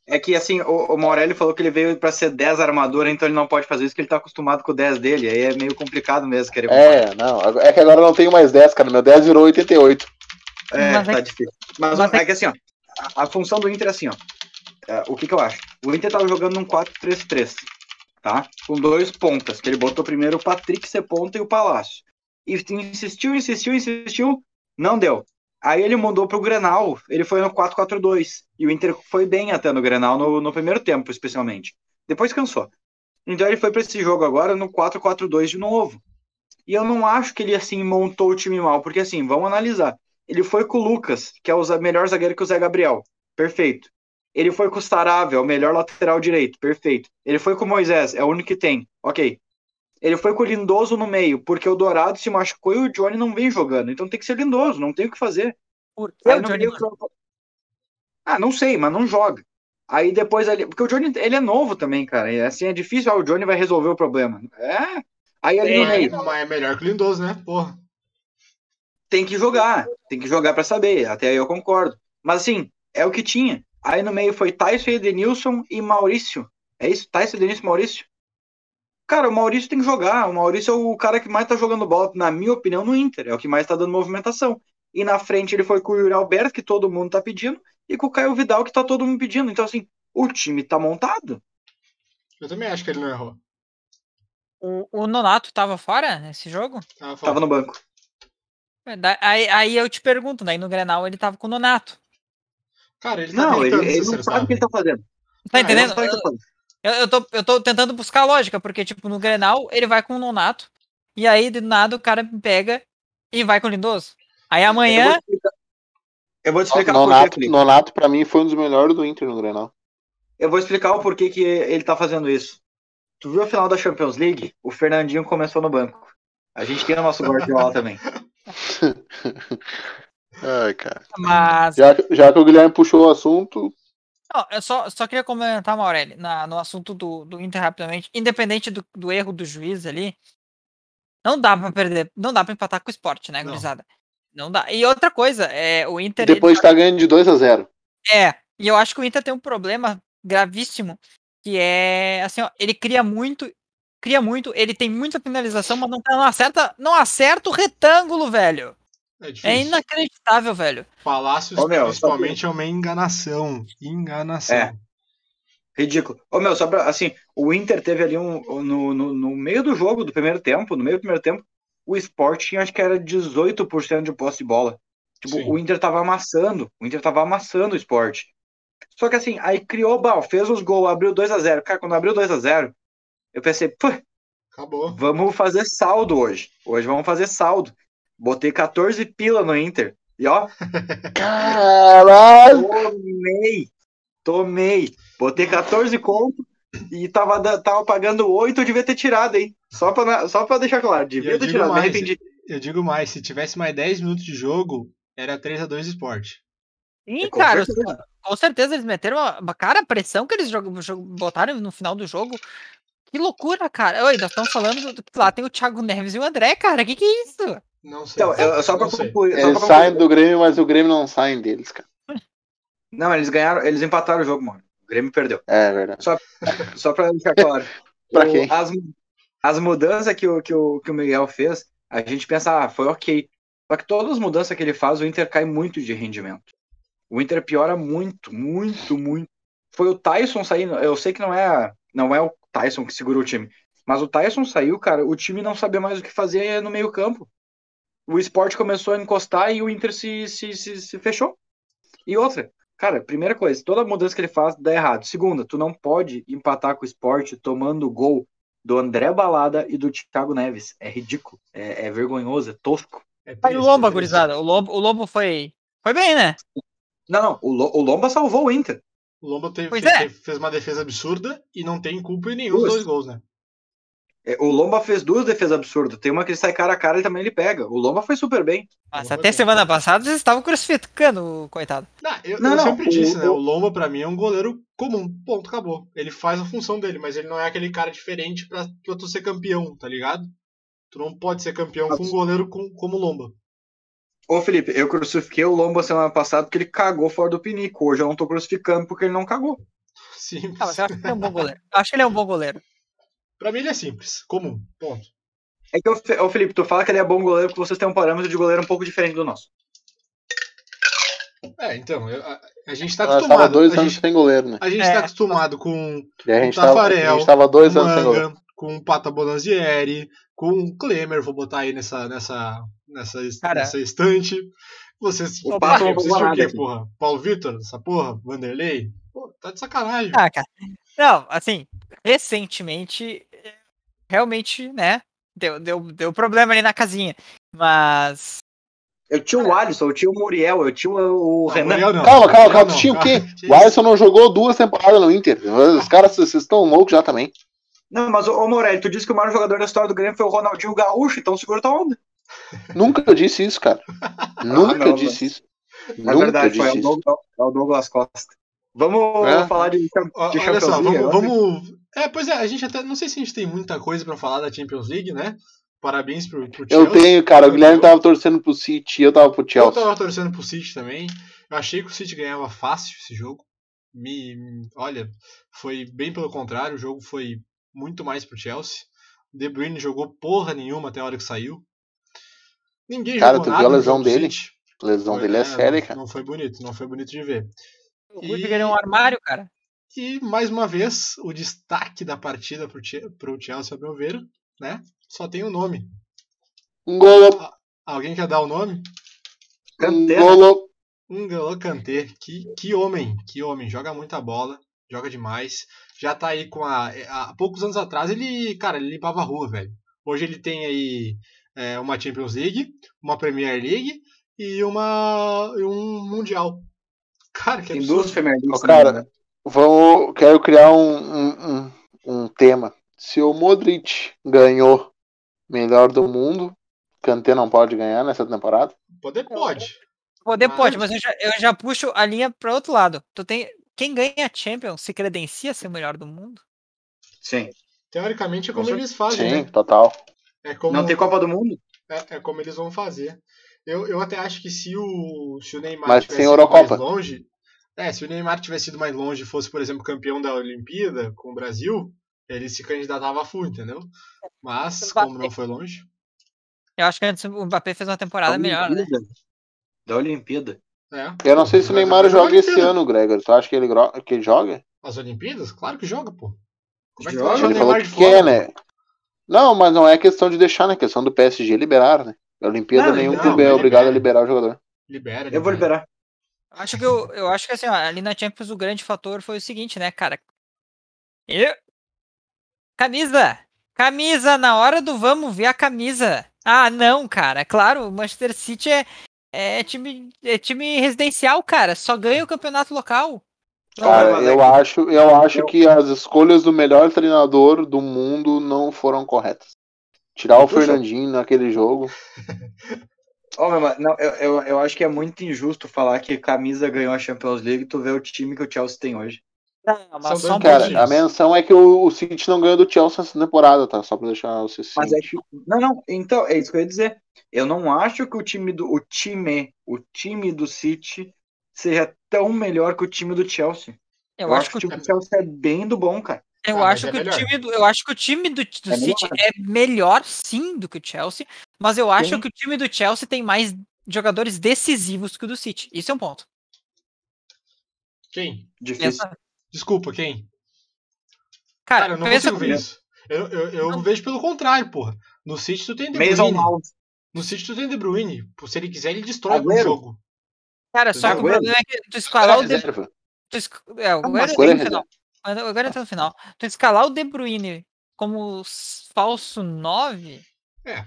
É que assim, o, o Morelli falou que ele veio pra ser 10 armadura, então ele não pode fazer isso, porque ele tá acostumado com o 10 dele. Aí é meio complicado mesmo querer. É, não. É que agora eu não tenho mais 10, cara. Meu 10 virou 88. É, Mas é tá que- difícil. Mas, mas é é que assim, ó, a, função do Inter é assim, ó. É, o que que eu acho? O Inter tava jogando num 4-3-3, tá? Com dois pontas, que ele botou primeiro o Patrick ser e o Palácio. E insistiu, insistiu, insistiu, não deu. Aí ele mudou pro Grenal, ele foi no 4-4-2. E o Inter foi bem até no Grenal, no, no primeiro tempo, especialmente. Depois cansou. Então ele foi para esse jogo agora no 4-4-2 de novo. E eu não acho que ele, assim, montou o time mal, porque, assim, vamos analisar. Ele foi com o Lucas, que é o melhor zagueiro que o Zé Gabriel. Perfeito. Ele foi com o Saravia, o melhor lateral direito. Perfeito. Ele foi com o Moisés, é o único que tem. Ok. Ele foi com o Lindoso no meio, porque o Dourado se machucou e o Johnny não vem jogando. Então tem que ser Lindoso, não tem o que fazer. Por que Aí o no Johnny meio, Ah, não sei, mas não joga. Aí depois ali. Porque o Johnny, ele é novo também, cara. E assim é difícil, ah, o Johnny vai resolver o problema. É. Aí ali no É, meio. Mas é melhor que o Lindoso, né? Porra. Tem que jogar, tem que jogar pra saber, até aí eu concordo. Mas assim, é o que tinha. Aí no meio foi Tyson, Edenilson e Maurício. É isso? Tyson, Edenilson e Maurício? Cara, o Maurício tem que jogar. O Maurício é o cara que mais tá jogando bola, na minha opinião, no Inter. É o que mais tá dando movimentação. E na frente ele foi com o Yuri Alberto, que todo mundo tá pedindo, e com o Caio Vidal, que tá todo mundo pedindo. Então, assim, o time tá montado. Eu também acho que ele não errou. O, o Nonato tava fora nesse jogo? Tava fora. Tava no banco. É, Aí, aí eu te pergunto, daí no Grenal ele tava com o Nonato. Cara, ele tá Não, ele, ele não sabe o que ele tá fazendo. Tá Ah, entendendo? tá fazendo. Eu, eu, tô, eu tô tentando buscar a lógica, porque, tipo, no Grenal ele vai com o Nonato, e aí do nada o cara pega e vai com o Lindoso. Aí Eu vou amanhã. te explicar, eu vou te explicar por quê, Nonato. Nonato, pra mim, foi um dos melhores do Inter no Grenal. Eu vou explicar o porquê que ele tá fazendo isso. Tu viu a final da Champions League? O Fernandinho começou no banco. A gente tem o nosso Guardiola também. Ai, cara. Mas. Já, que- já que o Guilherme puxou o assunto, Não, eu só, só queria comentar, Maureli, na, no assunto do, do Inter rapidamente. Independente do, do erro do juiz ali, não dá pra perder, não dá pra empatar com o esporte, né, Não. gurizada? Não dá. E outra coisa, é, o Inter. ele depois tá ganhando de 2 a 0 É, e eu acho que o Inter tem um problema gravíssimo, que é assim, ó, ele cria muito, cria muito, ele tem muita finalização, mas não, não acerta, não acerta o retângulo, velho. É. É inacreditável, velho. Palácios, Ô, meu, principalmente, é uma enganação. Enganação. É. Ridículo. Ô, meu, só pra, assim, o Inter teve ali um, no, no, no meio do jogo, do primeiro tempo, no meio do primeiro tempo, o Sport tinha, acho que era 18% de posse de bola. Tipo, Sim. o Inter tava amassando, o Inter tava amassando o Sport. Só que assim, aí criou bal, fez os gols, abriu 2 a 0 Cara, quando abriu 2 a 0 eu pensei, pô, Acabou. vamos fazer saldo hoje. Hoje vamos fazer saldo. Botei 14 pila no Inter. E ó, Caralho! Tomei! Tomei! Botei 14 conto e tava, tava pagando 8, eu devia ter tirado, hein? Só pra, só pra deixar claro, devia eu ter tirado, me mais, arrependi. Eu digo mais, se tivesse mais 10 minutos de jogo, era 3x2 esporte. Sim, É, cara, certeza. com certeza eles meteram uma, uma- cara, a pressão que eles jogam, jogam- botaram no final do jogo. Que loucura, cara. Oi, nós estamos falando do, que lá tem o Thiago Neves e o André, cara. Que que é isso? Não sei. Então, eu- só pra não sei. concluir. Só Eles pra saem concluir. do Grêmio, mas o Grêmio não sai deles, cara. Não, eles ganharam, eles empataram o jogo, mano. O Grêmio perdeu. É verdade. Só pra deixar claro. Pra O- quem? As, as mudanças que o, que, o, que o Miguel fez, a gente pensa, ah, foi ok. Só que todas as mudanças que ele faz, o Inter cai muito de rendimento. O Inter piora muito, muito, muito. Foi o Tyson saindo. Eu sei que não é, não é o Tyson que segurou o time. Mas o Tyson saiu, cara, o time não sabia mais o que fazer no meio-campo. O esporte começou a encostar e o Inter se, se, se, se fechou. E outra, cara, primeira coisa, toda mudança que ele faz dá errado. Segunda, tu não pode empatar com o esporte tomando gol do André Balada e do Thiago Neves. É ridículo, é, é vergonhoso, é tosco. É Aí o Lomba, é gurizada. O Lombo, o Lombo foi. Foi bem, né? Não, não, o, Lo- o Lomba salvou o Inter. O Lomba teve, fez, é. fez uma defesa absurda e não tem culpa em nenhum dos dois gols, né? É, O Lomba fez duas defesas absurdas. Tem uma que ele sai cara a cara e também ele pega. O Lomba foi super bem. Mas Lomba até bem. semana passada vocês estavam crucificando o coitado. Não, eu, Não, eu não, sempre o- disse, né? o- O Lomba pra mim é um goleiro comum. Ponto, acabou. Ele faz a função dele, mas ele não é aquele cara diferente pra, pra tu ser campeão, tá ligado? Tu não pode ser campeão com um goleiro com, como o Lomba. Ô, Felipe, eu crucifiquei o Lomba semana passada porque ele cagou fora do pinico. Hoje eu não tô crucificando porque ele não cagou. Simples. Ah, mas eu acho que ele é um bom goleiro. Eu acho que ele é um bom goleiro. Pra mim ele é simples, comum, ponto. É que, ô Fe- ô Felipe, tu fala que ele é bom goleiro porque vocês têm um parâmetro de goleiro um pouco diferente do nosso. É, então, eu- a, a gente tá tava acostumado. dois A anos gente, sem goleiro, né? a gente É. tá acostumado com E a gente, o tava, a Tafarel, gente tava dois anos sem goleiro. Com o Pata Bonanzieri, com o Klemer, vou botar aí nessa, nessa, nessa, es- Cara. nessa estante. Vocês, O Pato não tinham o quê, aqui. porra? Paulo Vitor, essa porra? Vanderlei? Pô, tá de sacanagem. Ah, cara. Não, assim, recentemente, realmente, né? Deu, deu, deu problema ali na casinha. Mas. Eu tinha o Alisson, eu tinha o Muriel, eu tinha o Não, Renan. Muriel. Calma, calma, calma. Tu tinha o quê? O isso? Alisson não jogou duas temporadas no Inter. Os caras, vocês estão loucos já também. Não, mas ô, ô Morelli, tu disse que o maior jogador da história do Grêmio foi o Ronaldinho Gaúcho, então segura tua onda. Nunca eu disse isso, cara. Nunca não, disse isso. É Nunca verdade, foi disse o isso. Douglas, é o Douglas Costa. Vamos É. falar de, de Olha só, vamos, vamos. É, pois é, a gente até. Não sei se a gente tem muita coisa pra falar da Champions League, né? Parabéns pro, pro Eu Chelsea. tenho, cara. O Guilherme tava torcendo pro City e eu tava pro Eu Chelsea. tava torcendo pro City também. Eu achei que o City ganhava fácil esse jogo. Me, me- olha, foi bem pelo contrário. O jogo foi muito mais pro Chelsea. O De Bruyne jogou porra nenhuma até a hora que saiu. Ninguém Cara, jogou tu nada viu a lesão do dele? A lesão Foi, dele é né, séria, cara. Não foi bonito, não foi bonito de ver. O E- Rudiger é um armário, cara. E mais uma vez, o destaque da partida pro, Che- pro Chelsea, a meu ver, né? Só tem o nome. Um golo. Alguém quer dar o nome? Um Kanté, né? golo. N'Golo Kanté, que, que homem, que homem, joga muita bola, joga demais. Já tá aí com a, há poucos anos atrás ele, cara, ele limpava a rua, velho. Hoje ele tem aí é, uma Champions League, uma Premier League e uma e um mundial. Cara, que Tem absurdo. duas Premier Leagues cara, né? Vamos, quero criar um, um, um, um tema. Se o Modric ganhou melhor do mundo, Kanté não pode ganhar nessa temporada? Poder pode. Poder Mas- pode, mas eu já, eu já puxo a linha para outro lado. Tu tem, quem ganha a Champions se credencia a ser o melhor do mundo? Sim. Teoricamente é como Com eles fazem, Sim, né? total. É como, Não tem Copa do Mundo? é, é como eles vão fazer. Eu, eu até acho que se o, se o Neymar Mas tivesse sem ido Eurocopa. mais longe. É, se o Neymar tivesse ido mais longe e fosse, por exemplo, campeão da Olimpíada com o Brasil, ele se candidatava a FU, entendeu? Mas, como não foi longe. Eu acho que antes o Mbappé fez uma temporada Da melhor, né? Da Olimpíada. É, Eu não sei se o Mas Neymar joga esse ano, Gregor. Tu acha que ele, que ele joga? As Olimpíadas? Claro que joga, pô. Como é que Joga, Ele falou Neymar de que fora? quer, né? Não, mas não é questão de deixar, né? É questão do PSG liberar, né? A Olimpíada Não, nenhum não, clube é ele obrigado a libera. liberar o jogador. Libera, Eu vou liberar. Acho que eu, eu acho que assim, ó, ali na Champions o grande fator foi o seguinte, né, cara? Eu... Camisa! Camisa, na hora do vamos ver a camisa. Ah, não, cara. Claro, o Manchester City é, é, time, é time residencial, cara. Só ganha o campeonato local. Cara, eu é que- acho, eu acho eu- que as escolhas do melhor treinador do mundo não foram corretas. Tirar o. Fernandinho naquele jogo. Ó, meu, não, eu, eu, eu acho que é muito injusto falar que camisa ganhou a Champions League e tu vê o time que o Chelsea tem hoje. Não, mas Cara, a menção é que o, o City não ganhou do Chelsea essa temporada, tá? Só pra deixar você Mas é que. Não, não, então, é isso que eu ia dizer. Eu não acho que o time do. O time, o time do City seja tão melhor que o time do Chelsea. Eu, acho que o time do Chelsea é bem do bom, cara. Eu Ah, acho é que o time do, eu acho que o time do, do É City melhor. é melhor sim do que o Chelsea, mas eu acho Sim. que o time do Chelsea tem mais jogadores decisivos que o do City. Isso é um ponto. Quem? Difícil. Pensa- Desculpa, quem? cara, Cara, eu não pensa consigo ver isso. Eu, eu, eu vejo pelo contrário, porra. No City tu tem De Bruyne. No City tu tem De Bruyne. Se ele quiser, ele destrói o jogo. Cara, só que o problema é que tu escalar o De, é, o Ah, Agüero mas entra Agüero é no final. Agora entra no final. Tu escalar o De Bruyne como falso 9, É.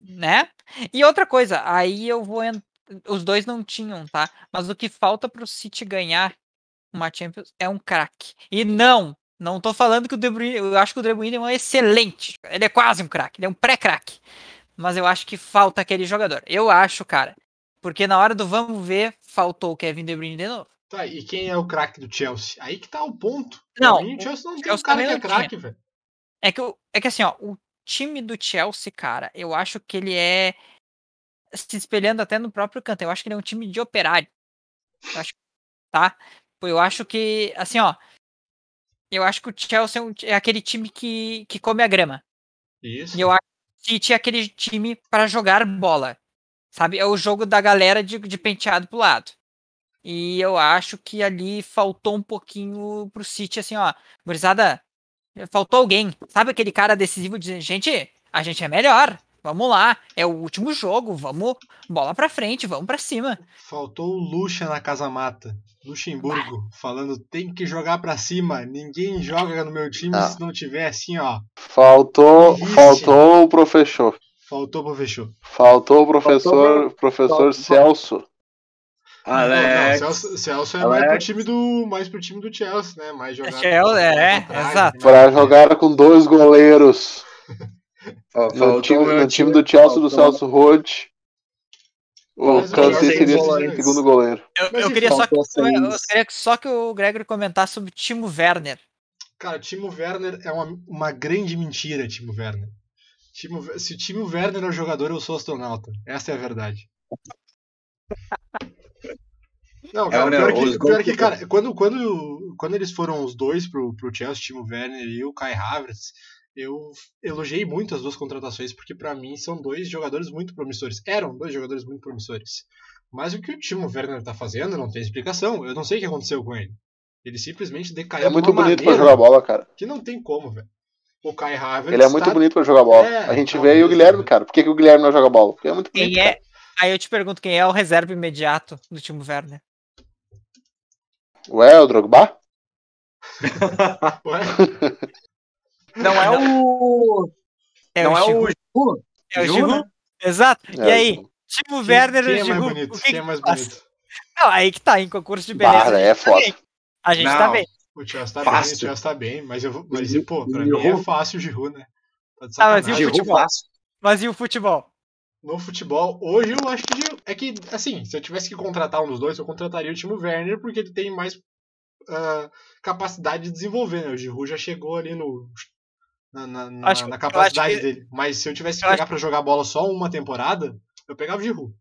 né? E outra coisa, aí eu vou os dois não tinham, tá? Mas o que falta pro City ganhar uma Champions é um craque. E não, não tô falando que o De Bruyne, eu acho que o De Bruyne é um excelente, ele é quase um craque, ele é um pré-craque. Mas eu acho que falta aquele jogador. Eu acho, cara. Porque na hora do vamos ver, faltou o Kevin De Bruyne de novo. Tá, e quem é o craque do Chelsea? Aí que tá o ponto. Não, mim, o Chelsea não tem um cara que é craque, velho. É que, é que assim, ó, o time do Chelsea, cara, eu acho que ele é se espelhando até no próprio canto. Eu acho que ele é um time de operário. Eu acho, tá? Eu acho que, assim, ó, eu acho que o Chelsea é, um- é aquele time que, que come a grama. Isso. E eu acho que o City é aquele time para jogar bola. Sabe? É o jogo da galera de, de penteado pro lado. E eu acho que ali faltou um pouquinho pro City, assim, ó. Gurizada, faltou alguém. Sabe aquele cara decisivo dizendo, gente, a gente é melhor. Vamos lá, é o último jogo, vamos bola pra frente, vamos pra cima. Faltou o Lucha na Casa Mata. Luxemburgo, falando tem que jogar pra cima. Ninguém joga no meu time Ah. se não tiver assim, ó. Faltou, faltou o professor. Faltou pro fechou. Faltou o professor, professor faltou- Celso. Não, Alex. Celso, Celso é Alex. mais pro time do mais pro time do Chelsea, né? Mais jogar. Chelsea, é, pra trás, exato. né? Pra jogar com dois goleiros. No faltou time, no time do Chelsea do faltou- Celso Roth. O seis seria o segundo goleiro. Eu, eu queria só que, faltou eu queria só que o Gregory comentasse sobre o Timo Werner. Cara, Timo Werner é uma, uma grande mentira, Timo Werner. Timo, se o Timo Werner é o jogador, eu sou astronauta. Essa é a verdade. Não, cara, É, né, pior, que, pior gols que, cara, quando, quando, quando eles foram os dois pro, pro Chelsea, Timo Werner e o Kai Havertz, eu elogiei muito as duas contratações, porque pra mim são dois jogadores muito promissores. Eram dois jogadores muito promissores. Mas o que o Timo Werner tá fazendo não tem explicação. Eu não sei o que aconteceu com ele. Ele simplesmente decaiu É muito bonito pra jogar bola, cara. que não tem como, velho. O Kai Havertz Ele é muito tá- bonito pra jogar bola. É, a gente não, vê aí o Guilherme, né? cara. Por que, que o Guilherme não joga bola? Porque é muito bonito. Quem é? Aí eu te pergunto quem é o reserva imediato do Timo Werner. Ué, o Drogba? Ué? Não é o. É não o é o. Giroud? É o Giroud, Giroud? Exato. E É, aí, Timo Werner quem e é o mais Giroud? bonito? o que Quem é mais bonito? Não, aí que tá, em concurso de beleza. Bah, a gente é tá foda. A gente Não. tá bem. O Chelsea tá bem, Fácil. o Chelsea tá bem, mas, eu, vou- mas pô, pra mim é fácil o Giroud, né? Tá Ah, mas e o futebol? fácil. Mas e o futebol? No futebol, hoje eu acho que é que, assim, se eu tivesse que contratar um dos dois, eu contrataria o Timo Werner, porque ele tem mais ah, capacidade de desenvolver, né? O Giroud já chegou ali no na, na- na- Acho- na eu capacidade acho que- dele. Mas se eu tivesse que eu pegar pra jogar bola só uma temporada, eu pegava o Giroud.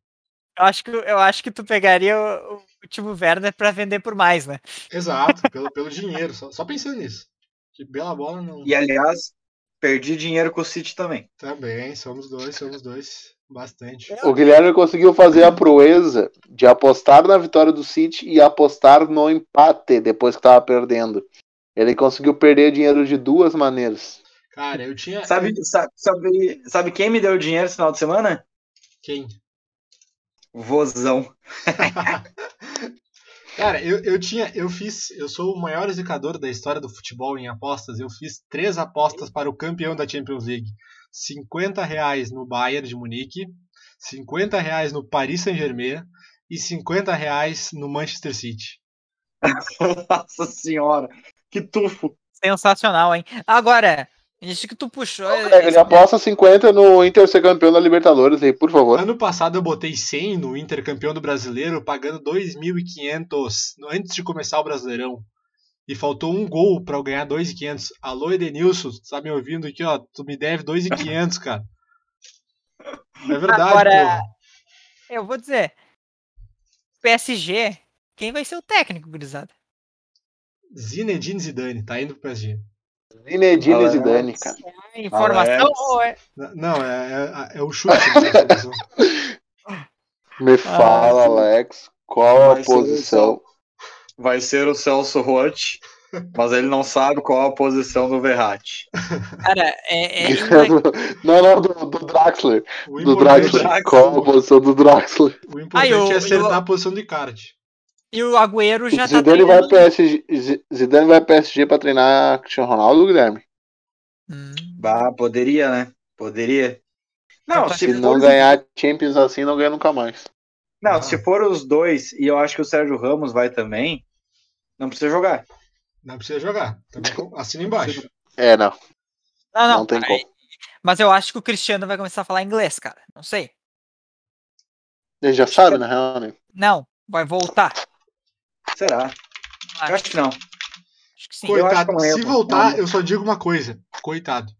Eu acho que, eu acho que tu pegaria o, o Timo Werner pra vender por mais, né? Exato, pelo, pelo dinheiro, só, só pensando nisso. Que bela bola não. E aliás, perdi dinheiro com o City também. Também, somos dois, somos dois. Bastante. O Guilherme conseguiu fazer a proeza de apostar na vitória do City e apostar no empate depois que tava perdendo. Ele conseguiu perder dinheiro de duas maneiras. Cara, eu tinha. Sabe, sabe, sabe, sabe quem me deu dinheiro esse final de semana? Quem? Vozão. Cara, eu, eu tinha. Eu fiz. Eu sou o maior zicador da história do futebol em apostas. Eu fiz três apostas para o campeão da Champions League: 50 reais no Bayern de Munique, 50 reais no Paris Saint-Germain e 50 reais no Manchester City. Nossa senhora. Que tufo. Sensacional, hein? Agora, isso que tu puxou. é- Greg, Ele aposta 50 no Inter ser campeão da Libertadores aí, por favor. Ano passado eu botei 100 no Inter campeão do Brasileiro, pagando 2.500 no- antes de começar o Brasileirão. E faltou um gol pra eu ganhar 2.500. Alô, Edenilson, tu tá me ouvindo aqui, ó? Tu me deve 2.500, cara. É verdade, Agora- porra. Eu vou dizer. PSG, quem vai ser o técnico, gurizada? Zinedine Zidane, tá indo pro PSG. Zinedine Alex. Zidane, cara. É informação Alex. ou é. Não, é, é, é o chute. né. Me fala, Alex, qual a Vai ser posição? Vai ser o Celso Roth, mas ele não sabe qual a posição do Verratti. Cara, é. é Não, não, do, do Draxler. O Do Draxler. Qual a posição do Draxler? o importante Ah, eu- é acertar eu- a posição do Icardi. E o Agüero já tá Zidane vai treinando. PSG, Z- Zidane vai PSG pra treinar Cristiano Ronaldo, Guilherme? Hum. Bah, poderia, né? Poderia. Não, Então, se, Se for, não ganhar Champions assim, não ganha nunca mais. não, Ah. se for os dois, e eu acho que o Sérgio Ramos vai também, não precisa jogar. Não precisa jogar. Também assina embaixo. É, não. Não, não. Não tem aí- Mas eu acho que o Cristiano vai começar a falar inglês, cara. Não sei. Ele já sabe, na real, né? Não, vai voltar. Será? Eu Acho, acho que não. acho que sim. Coitado, que é um se voltar, eu só digo uma coisa. Coitado.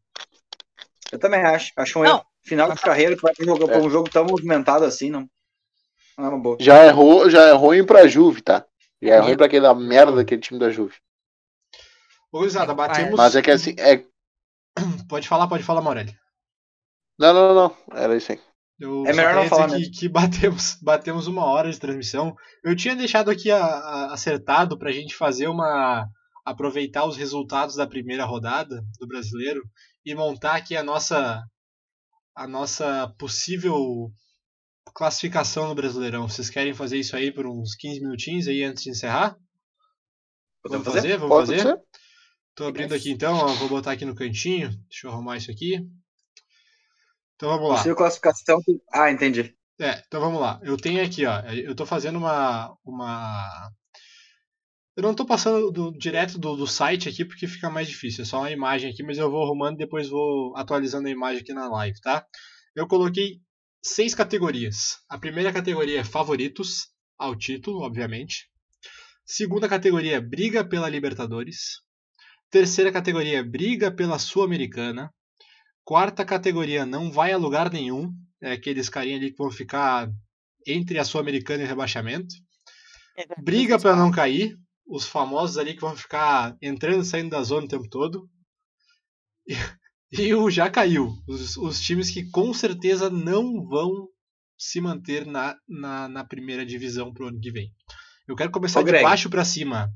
Eu também acho. Acho um Não. erro. Final de carreira, tu vai pra um jogo, pra um jogo tão movimentado assim, não. Não é uma boa. Já errou, já é ruim pra Juve, tá? Já é ruim pra aquela merda daquele time da Juve. Ô, gurizada, batemos. Mas é que assim. É... Pode falar, pode falar, Morelli. Não, não, não, não. Era isso aí. Eu É melhor não falar que, que batemos, batemos uma hora de transmissão. Eu tinha deixado aqui a- a- acertado pra gente fazer uma. aproveitar os resultados da primeira rodada do brasileiro e montar aqui a nossa. a nossa possível classificação no Brasileirão. Vocês querem fazer isso aí por uns 15 minutinhos aí antes de encerrar? Podemos Vamos fazer? fazer? Vamos Pode fazer? ser? Tô abrindo aqui então, ó, vou botar aqui no cantinho. Deixa eu arrumar isso aqui. Então vamos lá. Possível classificação. Ah, entendi. É, então vamos lá. Eu tenho aqui, ó. Eu tô fazendo uma. uma... Eu não tô passando do- direto do, do site aqui porque fica mais difícil. É só uma imagem aqui, mas eu vou arrumando e depois vou atualizando a imagem aqui na live, tá? Eu coloquei seis categorias. A primeira categoria é favoritos ao título, obviamente. Segunda categoria é briga pela Libertadores. Terceira categoria é briga pela Sul-Americana. Quarta categoria não vai a lugar nenhum. É aqueles carinha ali que vão ficar entre a Sul-Americana e o rebaixamento. Briga para não cair. Os famosos ali que vão ficar entrando e saindo da zona o tempo todo. E, e o já caiu. Os, os times que com certeza não vão se manter na, na, na primeira divisão pro ano que vem. Eu quero começar Ô, de Greg. baixo para cima.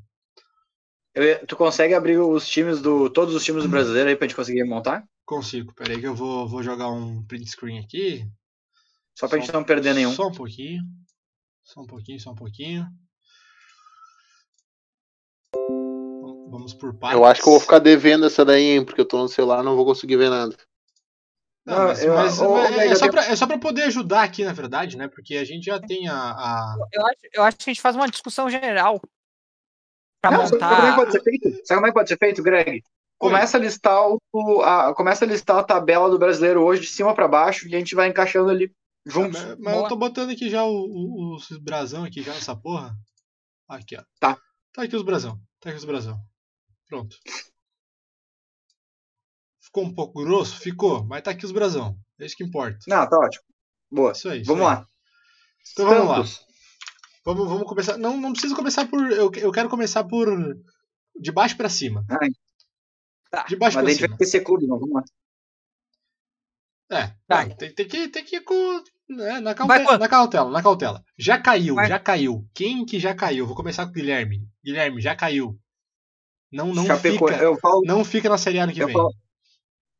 Eu tu consegue abrir os times do. todos os times do brasileiro aí pra gente conseguir montar? Consigo. Peraí que eu vou, vou jogar um print screen aqui. Só pra gente não perder nenhum. Só um pouquinho. Só um pouquinho, só um pouquinho. Vamos por partes. Eu acho que eu vou ficar devendo essa daí, hein, porque eu tô no celular e não vou conseguir ver nada. Não, Não, mas, eu- mas- ô, mas Greg, é, só pra, é só pra poder ajudar aqui, na verdade, né? Porque a gente já tem a. a- Eu acho, eu acho que a gente faz uma discussão geral pra Não, sabe como é que montar. pode ser feito? Sabe como é que pode ser feito, Greg? Começa a listar o, a, começa a listar a tabela do brasileiro hoje de cima pra baixo e a gente vai encaixando ali juntos. Mas, mas eu tô botando aqui já o- o- os brasão aqui já nessa porra. Aqui, ó. Tá. Tá aqui os brasão. Tá aqui os brasão. Pronto. Ficou um pouco grosso? Ficou. Mas tá aqui os brasão. É isso que importa. Não, tá ótimo. Boa. Isso aí. isso Vamos aí. lá. Então vamos lá. Santos. Vamos, vamos começar. Não, não precisa começar por. Eu, eu quero começar por. De baixo pra cima. Ai. Tá. De baixo Mas a gente cima. vai ter que ser clube, não. Vamos lá. É. Tá. tem, tem que, tem que ir com. né, na, cautela, na cautela, na cautela. Já caiu, Vai. já caiu. Quem que já caiu? Vou começar com o Guilherme. Guilherme, já caiu. Não, não Chapeco- fica. falo, Não fica na Série A ano que eu vem. falo,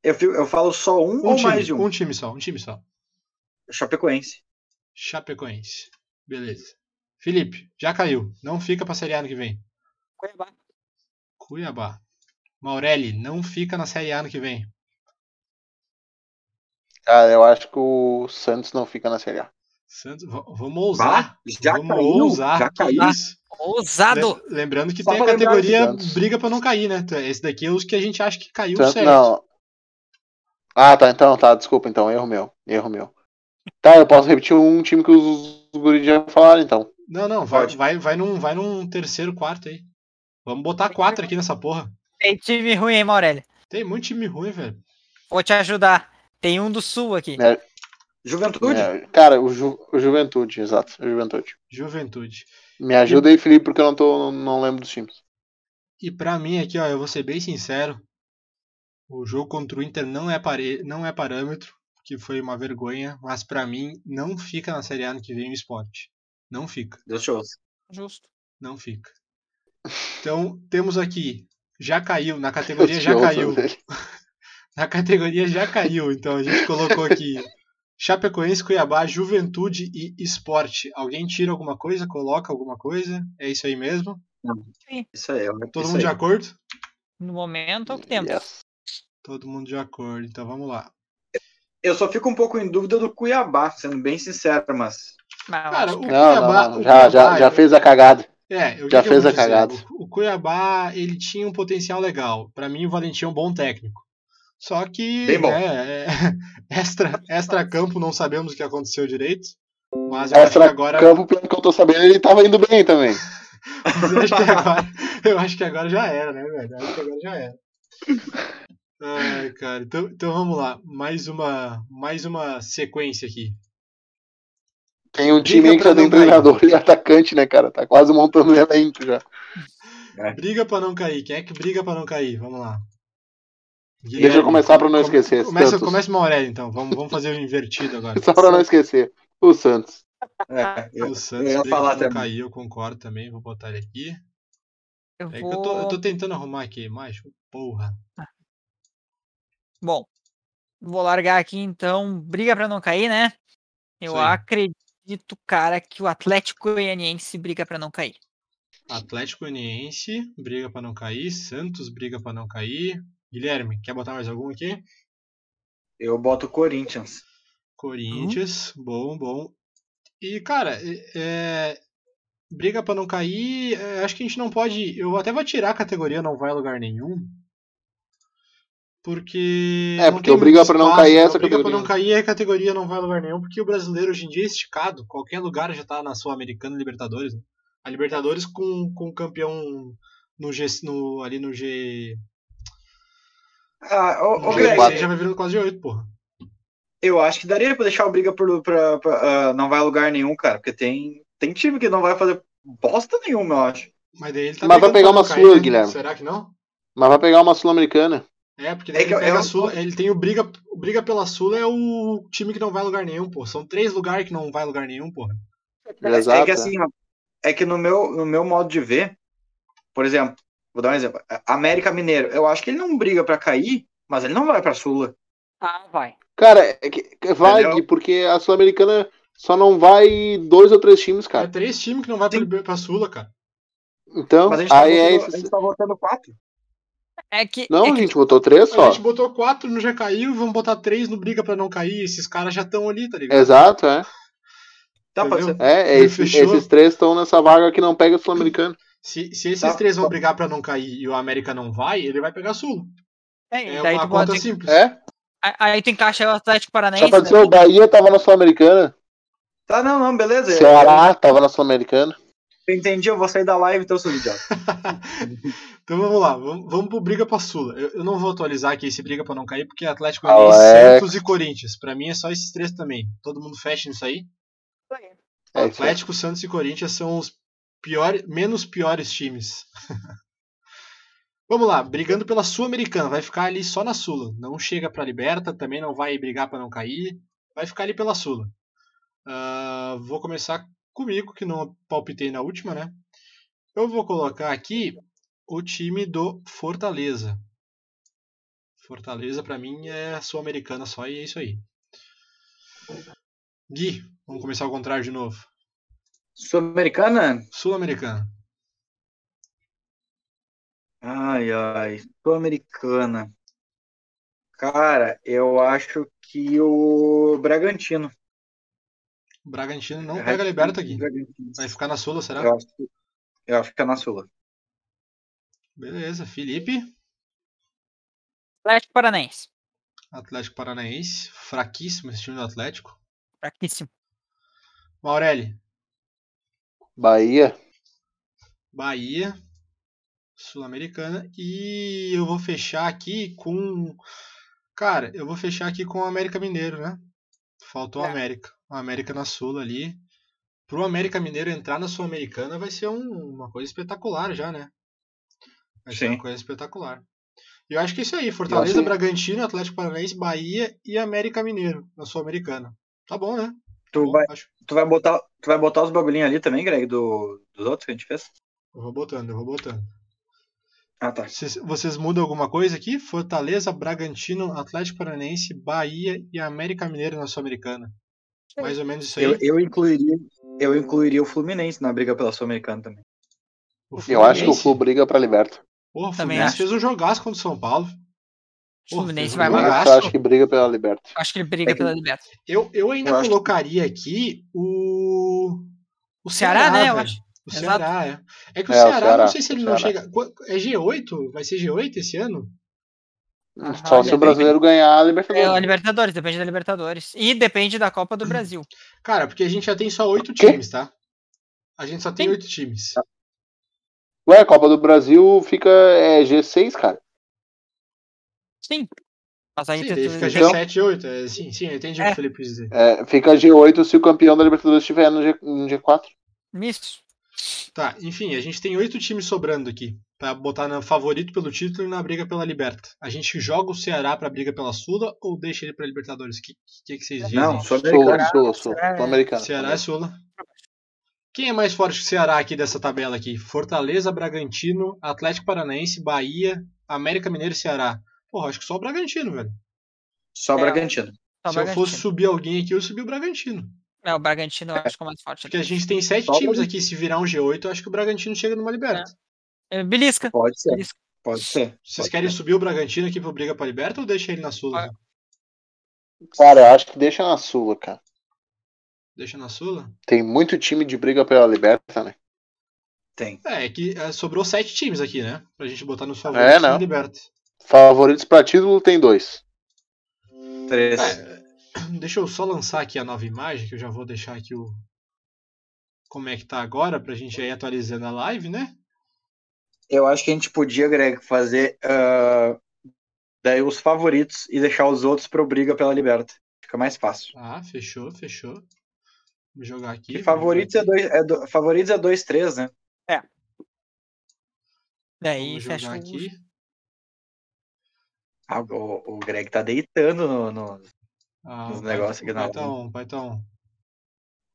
eu, eu falo só um, Um ou time, mais de um. um time só, um time só. Chapecoense. Chapecoense. Beleza. Felipe, já caiu. Não fica pra Série A ano que vem. Cuiabá. Cuiabá. Maurelli, não fica na Série A ano que vem. Cara, eu acho que o Santos não fica na Série A. Santos, vamos ousar. já vamos caiu, ousar. já que caiu. isso. Ousado! Lem- Lembrando que Só tem a categoria briga pra não cair, né? Esse daqui é os que a gente acha que caiu Santos, certo. não. Ah, tá, então, tá, desculpa, então, erro meu, erro meu. Tá, eu posso repetir um time que os, os guris já falaram, então. Não, não, vai, Pode. vai, vai, num, vai num terceiro, quarto aí. Vamos botar quatro aqui nessa porra. Tem time ruim, hein, Maurélio? Tem muito time ruim, velho. Vou te ajudar. Tem um do sul aqui. É. Juventude. É, cara, o, Ju, o Juventude, exato, o Juventude. Juventude. Me ajuda aí, Felipe, porque eu não, tô, não lembro dos times. E pra mim aqui, ó, eu vou ser bem sincero. O jogo contra o Inter não é, pare... não é parâmetro, que foi uma vergonha, mas pra mim não fica na Série A ano que vem o esporte. Não fica, Deus te ouça. Justo. não fica. Então, temos aqui, já caiu, na categoria já caiu. Na categoria já caiu, então a gente colocou aqui Chapecoense, Cuiabá, Juventude e Esporte. Alguém tira alguma coisa, coloca alguma coisa? É isso aí mesmo? Isso aí. Todo isso mundo de aí. acordo? No momento é o que temos. Yes. Todo mundo de acordo, então vamos lá. Eu só fico um pouco em dúvida do Cuiabá, sendo bem sincero, mas. Cara, o Não, Cuiabá, não, não, já, já, Cuiabá- já fez a cagada. É, eu Já fez a dizer? cagada. O, Cuiabá, ele tinha um potencial legal. Pra mim, o Valentim é um bom técnico. Só que, Bem bom. né, é, extra, extra campo, não sabemos o que aconteceu direito. Mas eu acho que Extra agora, campo, pelo que eu tô sabendo, ele tava indo bem também. mas eu acho que agora, eu acho que agora já era, né, velho? Eu acho que agora já era. Ai, cara, então, então vamos lá. Mais uma, mais uma sequência aqui. Tem um time aí que tem não cair. treinador e atacante, né, cara? Tá quase montando o elenco já. É. Briga pra não cair. Quem é que briga pra não cair? Vamos lá. Deixa eu começar pra não esquecer. Começa, começa o Aurélio, então. Vamos, vamos fazer o invertido agora. Só pra não esquecer. O Santos. É, eu, O Santos eu ia falar pra não cair, eu concordo também. Vou botar ele aqui. Eu É vou... eu, tô, eu tô tentando arrumar aqui, mas porra. Bom, vou largar aqui então. Briga pra não cair, né? Eu aí. Acredito, cara, que o Atlético Goianiense briga pra não cair. Atlético Goianiense briga pra não cair. Santos briga pra não cair. Guilherme, quer botar mais algum aqui? Eu boto o Corinthians. Corinthians, bom, bom. E, cara, é, briga pra não cair. é, acho que a gente não pode. Eu até vou tirar a categoria, não vai a lugar nenhum. Porque. É, não porque tem o briga muito pra não cair essa O briga pra categoria. não cair a categoria não vai a lugar nenhum, porque o brasileiro hoje em dia é esticado. Qualquer lugar já tá na Sul-Americana Libertadores. né? A Libertadores com, com o campeão no G, no, ali no G. Ah, ô G4 Greg, já vai virando quase 8, porra. eu acho que daria pra deixar o briga por, pra, pra- ah, não vai a lugar nenhum, cara. Porque tem, tem time que não vai fazer bosta nenhuma, eu acho. Mas daí ele tá Mas vai pegar uma Sula, né? Guilherme. Será que não? Mas vai pegar uma Sul-Americana. É, porque daí É que ele eu- pega eu- a Sula, ele tem o Briga, o Briga pela Sula é o time que não vai a lugar nenhum, pô. São três lugares que não vai a lugar nenhum, porra. Exato. é que assim, ó, é que no meu, no meu modo de ver, por exemplo, vou dar um exemplo. América Mineiro, eu acho que ele não briga pra cair, mas ele não vai pra Sula. Ah, vai. Cara, é que- que vai, Entendeu? Porque a Sul-Americana só não vai dois ou três times, É cara. três times que não vai Sim. pra, pra Sula, cara. Então, Mas a gente, tá aí é votando, a gente tá votando quatro. É que. Não, é a que, gente botou três A só. gente botou quatro no já caiu e vamos botar três no Briga pra não cair. Esses caras já estão ali, tá ligado? Exato, é. Tá, Entendeu? É, é esses, Fechou. esses três estão nessa vaga que não pega Sul-Americana. Se, se esses Tá. três vão brigar pra não cair e o América não vai, ele vai pegar a Sula. é, É daí uma tu conta pode. simples. É? Aí- Aí tu encaixa o Atlético Paranaense. Só pra dizer, né? o Bahia tava na Sul-Americana. Tá, não, não, beleza. Ceará tava na Sul-Americana. Eu entendi, eu vou sair da live, então, seu idiota. então vamos lá, vamos, vamos pro Briga pra Sula. Eu, eu não vou atualizar aqui esse Briga pra não cair, porque é Atlético Goianiense, Alex. Santos e Corinthians. Pra mim é só esses três também. Todo mundo fecha nisso aí. É isso aí. Atlético, Santos e Corinthians são os piores, menos piores times. Vamos lá, brigando pela Sul-Americana, vai ficar ali só na Sula. Não chega pra Liberta, também não vai brigar pra não cair, vai ficar ali pela Sula. Ah, vou começar comigo, que não palpitei na última, né? Eu vou colocar aqui o time do Fortaleza. Fortaleza pra mim é Sul-Americana só e é isso aí. Gui, vamos começar ao contrário de novo. Sul-Americana? Sul-Americana. Ai, ai. Sul-Americana. Cara, eu acho que o Bragantino. O Bragantino não É, pega a Liberta aqui. Vai ficar na Sula, será? Eu acho, que, eu acho que é na Sula. Beleza. Felipe, Atlético Paranaense. Atlético Paranaense. Fraquíssimo esse time do Atlético. Fraquíssimo. Maurelli, Bahia. Bahia. Sul-Americana. E eu vou fechar aqui com. Cara, eu vou fechar aqui com o América Mineiro, né? Faltou o É. América. América na Sula ali. Pro América Mineiro entrar na Sul-Americana vai ser um- uma coisa espetacular já, né? Vai ser Sim. uma coisa espetacular. E eu acho que é isso aí. Fortaleza, acho- Bragantino, Atlético Paranaense, Bahia e América Mineiro na Sul-Americana. Tá bom, né? Tu bom, vai, acho. tu, vai botar, tu vai botar os bagulhinhos ali também, Greg, do, dos outros que a gente fez? Eu vou botando, eu vou botando. Ah, tá. Vocês, vocês mudam alguma coisa aqui? Fortaleza, Bragantino, Atlético Paranaense, Bahia e América Mineiro na Sul-Americana. Mais ou menos isso aí. Eu, eu, incluiria, eu incluiria o Fluminense na briga pela Sul-Americana também. Eu acho que o Fluminense- Flu briga pra Liberta. Porra, o Também Fluminense acho. fez um jogaço contra o São Paulo. O Fluminense um vai Eu mais. jogaço. acho que briga pela Liberta. Acho que ele briga É que- pela Liberta. Eu, eu ainda Eu que- colocaria aqui o. O Ceará, né, eu acho. O Exato. Ceará, é. É que o É, o Ceará, Ceará, não sei se ele não Ceará. chega. É G8? Vai ser G8 esse ano? Só se o brasileiro ganhar a É a Libertadores. Libertadores, depende da Libertadores. E depende da Copa do Brasil. Cara, porque a gente já tem só oito times, tá? A gente só tem oito times. Ué, a Copa do Brasil fica é, G6, cara. Sim. Mas aí Sim, tem tudo- fica Então- G7 e 8. É, sim, sim, eu entendi o que É. o Felipe quis dizer. É, fica G8 se o campeão da Libertadores estiver no, G, no G4. Isso. Tá, enfim, a gente tem oito times sobrando aqui. Pra botar no favorito pelo título e na briga pela Liberta. A gente joga o Ceará pra briga pela Sula ou deixa ele pra Libertadores? O que, que, que vocês dizem? Não, americano. sou. É. Sou americano. Ceará é Sula. Quem é mais forte que o Ceará aqui dessa tabela aqui? Fortaleza, Bragantino, Atlético Paranaense, Bahia, América Mineiro e Ceará. Porra, acho que só o Bragantino, velho. Só É. Bragantino. Só o Se eu Bragantino. fosse subir alguém aqui, eu subi o Bragantino. É, o Bragantino eu acho que é o mais forte. Porque a gente tem sete Só o times aqui. Se virar um G8, eu acho que o Bragantino chega numa Liberta. É, Belisca. Pode ser. Belisca. Pode ser. Vocês Pode querem ser. subir o Bragantino aqui pro briga pra Liberta ou deixa ele na Sula? Cara, eu acho que deixa na Sula, cara. Deixa na Sula? Tem muito time de briga pela Liberta, né? Tem. É, é que é, sobrou sete times aqui, né? Pra gente botar nos favoritos É, não. na Liberta. Favoritos pra título tem dois. Três. É, deixa eu só lançar aqui a nova imagem, que eu já vou deixar aqui o. Como é que tá agora, pra gente ir atualizando a live, né? Eu acho que a gente podia, Greg, fazer ah, daí os favoritos e deixar os outros pro briga pela Liberta. Fica mais fácil. Ah, fechou, fechou. Vou jogar aqui. E favoritos é dois, é do- favoritos é dois, três, né? Daí Vamos fecha jogar o... aqui. Ah, o, o Greg tá deitando no, no- Ah, Os o negócios aqui na Paitão, Paitão.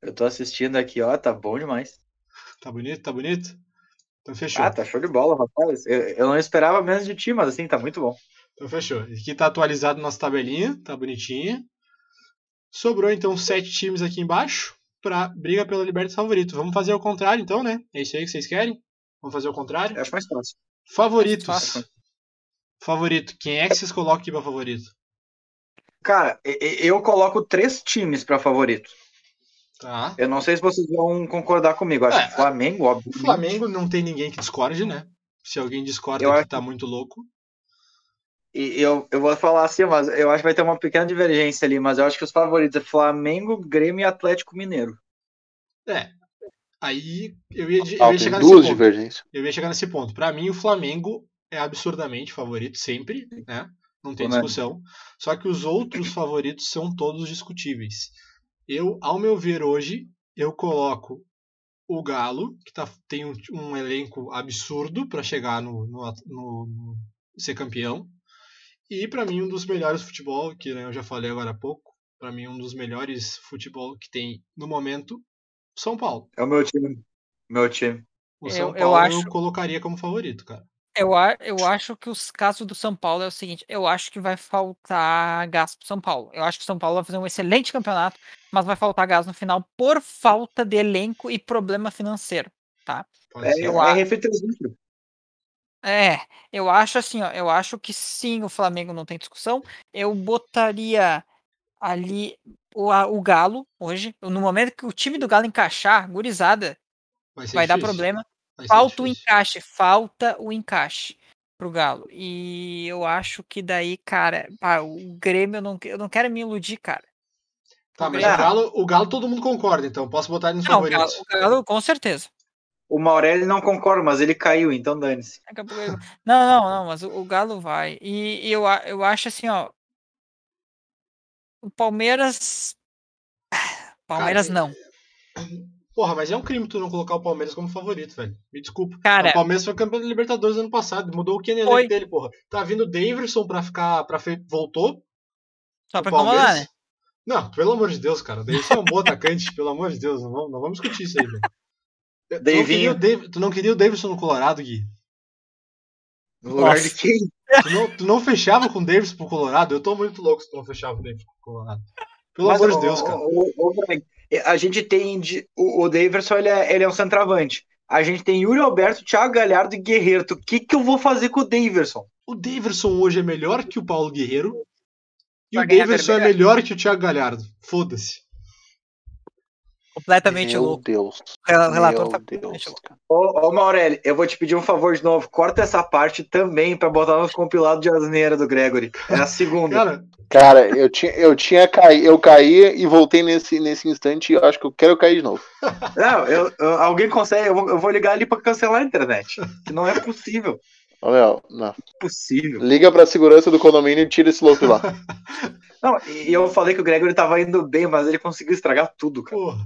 Eu tô assistindo aqui, ó, tá bom demais. Tá bonito? Tá bonito? Então fechou. Ah, tá show de bola, rapaz. Eu, eu não esperava menos de ti, mas assim, tá muito bom. Então fechou. Aqui tá atualizado nossa tabelinha, tá bonitinha. Sobrou então sete times aqui embaixo pra briga pela Libertadores favorito. Vamos fazer ao contrário então, né? É isso aí que vocês querem? Vamos fazer ao contrário? Eu acho mais fácil. Favoritos. fácil. Favorito. Quem é que vocês colocam aqui pra favorito? Cara, eu coloco três times pra favorito. Tá. Eu não sei se vocês vão concordar comigo. Acho É, que Flamengo, óbvio. O Flamengo não tem ninguém que discorde, né? Se alguém discorda Eu que acho- tá muito louco. E eu, eu vou falar assim, mas eu acho que vai ter uma pequena divergência ali, mas eu acho que os favoritos é Flamengo, Grêmio e Atlético Mineiro. É. Aí eu ia, eu ia chegar nesse duas ponto. divergências. Eu ia chegar nesse ponto. Pra mim, o Flamengo é absurdamente favorito, sempre, né? Não tem Né? discussão. Só que os outros favoritos são todos discutíveis. Eu, ao meu ver hoje, eu coloco o Galo, que tá, tem um, um elenco absurdo pra chegar no, no, no- no- ser campeão. E pra mim, um dos melhores futebol, que né, eu já falei agora há pouco, pra mim, um dos melhores futebol que tem no momento, São Paulo. É o meu time. Meu time. O Eu- São eu Paulo eu, acho- colocaria como favorito, cara. Eu, a- eu acho que os casos do São Paulo é o seguinte, eu acho que vai faltar gás pro São Paulo. Eu acho que o São Paulo vai fazer um excelente campeonato, mas vai faltar gás no final por falta de elenco e problema financeiro, tá? É, eu é acho. É, eu acho assim, ó, eu acho que sim, o Flamengo não tem discussão. Eu botaria ali o, o Galo hoje. No momento que o time do Galo encaixar, gurizada, Vai, vai dar problema. Falta o encaixe, falta o encaixe pro Galo. E eu acho que daí, cara, pá, o Grêmio eu não, eu não quero me iludir, cara. Tá, o mas o Galo, o Galo todo mundo concorda, então. Posso botar ele nos Não, o Galo, o Galo, com certeza. O Maurelli não concorda, mas ele caiu, então dane-se. Ele- Não, não, não, mas o, o Galo vai. E, e eu, eu acho assim, ó. O Palmeiras. Palmeiras Cara, não. Porra, mas é um crime tu não colocar o Palmeiras como favorito, velho. Me desculpa. Cara, o Palmeiras foi campeão da Libertadores ano passado. Mudou o Kenny Foi. dele, porra. Tá vindo o Daverson pra ficar. Pra fe... Voltou. só o pra incomodar, né? Não, pelo amor de Deus, cara. O Daverson é um bom atacante, pelo amor de Deus. Não vamos, não vamos discutir isso aí, velho. Tu não, Davinho. queria o Dav- tu não queria o Davidson no Colorado, Gui? No lugar Nossa. de quem? Tu não, tu não fechava com o Davidson pro Colorado? Eu tô muito louco se tu não fechava com o Davidson pro Colorado. Pelo Mas, amor de Deus, cara. ô, ô, a gente tem. de- O, o Daverson, ele é, ele é um centroavante. A gente tem Yuri Alberto, Thiago Galhardo e Guerreiro. O que, que eu vou fazer com o Daverson? O Daverson hoje é melhor que o Paulo Guerreiro. E Vai o Daverson é vermelho. melhor que o Thiago Galhardo. Foda-se. Completamente Meu louco. Deus. O relator Meu tá Deus. completamente louco. cara. Ô, ô Maurelli, eu vou te pedir um favor de novo. Corta essa parte também pra botar nos compilados de asneira do Gregory. É a segunda. Cara, Cara, eu tinha, eu tinha caído, eu caí e voltei nesse, nesse instante e eu acho que eu quero cair de novo. Não, eu, eu- alguém consegue. Eu vou, eu vou ligar ali pra cancelar a internet. Que não é possível. Ô, meu, não. Possível. Liga pra segurança do condomínio e tira esse louco lá. Não, e eu falei que o Gregory tava indo bem, mas ele conseguiu estragar tudo, cara. porra.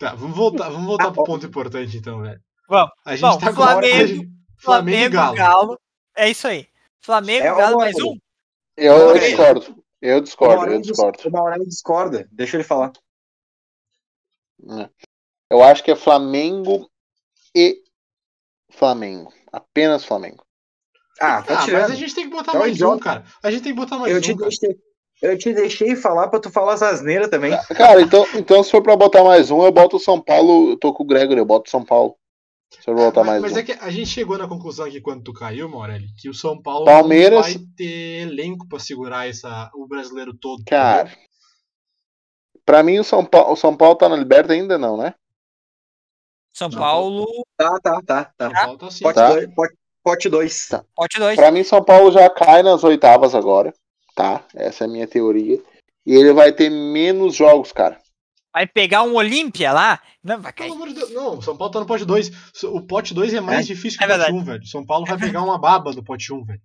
Tá, vamos voltar, vamos voltar pro ponto importante então, velho. Vamos. A gente Bom, tá hora, Flamengo- gente, Flamengo e Galo. Galo. É isso aí. Flamengo, É, Galo, mais Aurélio. um. Eu, eu discordo. Eu discordo, eu discordo. O Maurélio discorda. Deixa ele falar. Eu acho que é Flamengo e Flamengo. Apenas Flamengo. Ah, tá Ah, mas a gente tem que botar É um mais um, cara. A gente tem que botar mais Eu um, te, cara. deixei, eu te deixei falar pra tu falar as asneiras também. Cara, então, então se for pra botar mais um, eu boto o São Paulo. Eu tô com o Gregory, eu boto o São Paulo. Se eu botar Mas, mais mas um. é que a gente chegou na conclusão aqui quando tu caiu, Morelli, que o São Paulo Palmeiras- não vai ter elenco pra segurar essa, o brasileiro todo. Cara, entendeu? pra mim o São Paulo, o São Paulo tá na Liberta ainda não, né? São Paulo, Tá, tá, tá. tá. São Paulo tá assim. Pote Tá. 2. Pote, pote dois. Tá. pote 2. Pra mim São Paulo já cai nas oitavas agora, tá? Essa é a minha teoria. E ele vai ter menos jogos, cara. Vai pegar um Olímpia lá? Não, vai cair. Não, São Paulo tá no pote 2. O pote 2 é mais difícil que é o pote verdade. 1, velho. São Paulo vai pegar uma baba do pote 1, velho.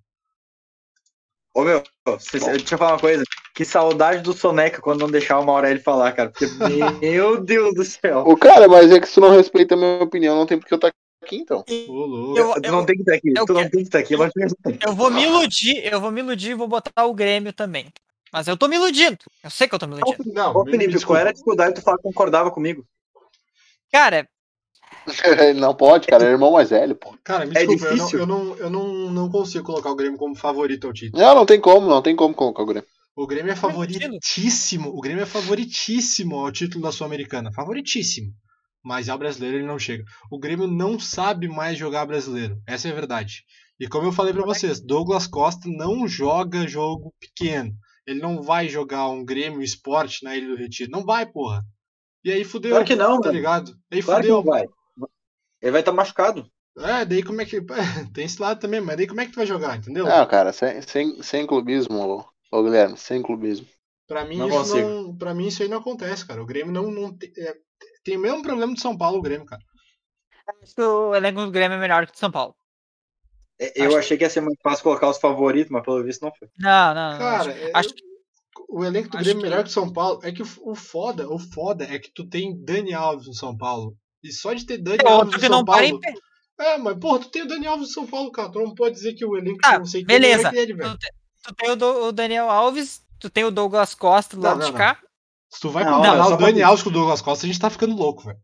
Ô, meu, cê- deixa eu falar uma coisa. Que saudade do Soneca quando não deixar o Maurélio falar, cara. Porque, meu Deus do céu. O cara, mas é que se tu não respeita a minha opinião, não tem porque eu estar aqui então. Eu- tu não tem que estar aqui. eu Tu não tem que estar aqui. Mas... Eu vou me iludir, eu vou me iludir e vou botar o Grêmio também. Mas eu tô me iludindo. Eu sei que eu tô me iludindo. Não, Ô, Felipe, qual era a dificuldade de tu falar que concordava comigo? Cara, não pode, cara, é irmão mais velho, pô. Cara, me É desculpa, eu, não, difícil. eu, não, eu não, não consigo colocar o Grêmio como favorito ao título. Não, não tem como, não tem como colocar o Grêmio. O Grêmio é é favoritíssimo. O Grêmio é favoritíssimo ao título da Sul-Americana. Favoritíssimo. Mas ao brasileiro ele não chega. O Grêmio não sabe mais jogar brasileiro. Essa é a verdade. E como eu falei pra vocês, Douglas Costa não joga jogo pequeno. Ele não vai jogar um Grêmio Esporte na Ilha do Retiro. Não vai, porra. E aí fudeu. Claro que não, tá mano. ligado? Aí Claro que fudeu. não vai. Ele vai estar machucado. É, daí como é que. Tem esse lado também, mas daí como é que tu vai jogar, entendeu? Não, cara, sem, sem, sem clubismo, ô, ô Guilherme, sem clubismo. Pra mim, Não isso consigo. não, pra mim isso aí não acontece, cara. O Grêmio não, não te- é, tem o mesmo problema do São Paulo, o Grêmio, cara. acho que o elenco do Grêmio é melhor que o do São Paulo. É, Eu Acho- achei que ia ser muito fácil colocar os favoritos, mas pelo visto não foi. Não, não. não, Cara, acho- é- acho o elenco do acho Grêmio é que- melhor que o São Paulo. É que o, foda, o foda é que tu tem Dani Alves no São Paulo. E só de ter Dani é Alves outro no que São em Paulo. pé. É, mas porra, tu tem o Dani Alves no São Paulo, cara. Tu não pode dizer que o elenco Ah, não sei beleza. é dele, velho. Tu, te- tu tem o, Do- o Daniel Alves, tu tem o Douglas Costa do Não, lado não, de não. cá. Se tu vai Não, comparar o Dani. Alves com o Douglas Costa, a gente tá ficando louco, velho.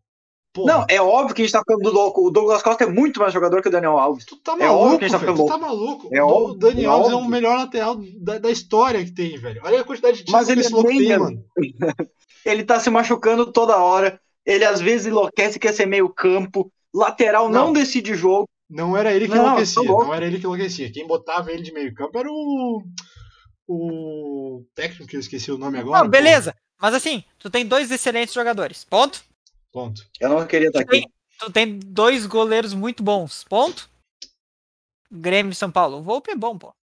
Porra, Não, é óbvio que a gente tá ficando louco. O Douglas Costa é muito mais jogador que o Daniel Alves. tu tá é óbvio maluco, que a gente tá ficando Tu tá maluco. É o óbvio, Dani é Alves é o melhor lateral da, da história que tem, velho. Olha a quantidade de Mas título que ele esse louco tem, mano. Ele tá se machucando toda hora. Ele às vezes enlouquece, quer ser meio campo. Lateral não, Não. decide jogo. Não era ele que Não, enlouquecia. tá louco. Não era ele que enlouquecia. Quem botava ele de meio campo era o. O técnico que eu esqueci o nome agora. Não, beleza. Mas assim, tu tem dois excelentes jogadores. Ponto. Ponto. Eu não queria estar Tu tem, aqui. tu tem dois goleiros muito bons. Ponto. Grêmio e São Paulo. O Volpe é bom, pô.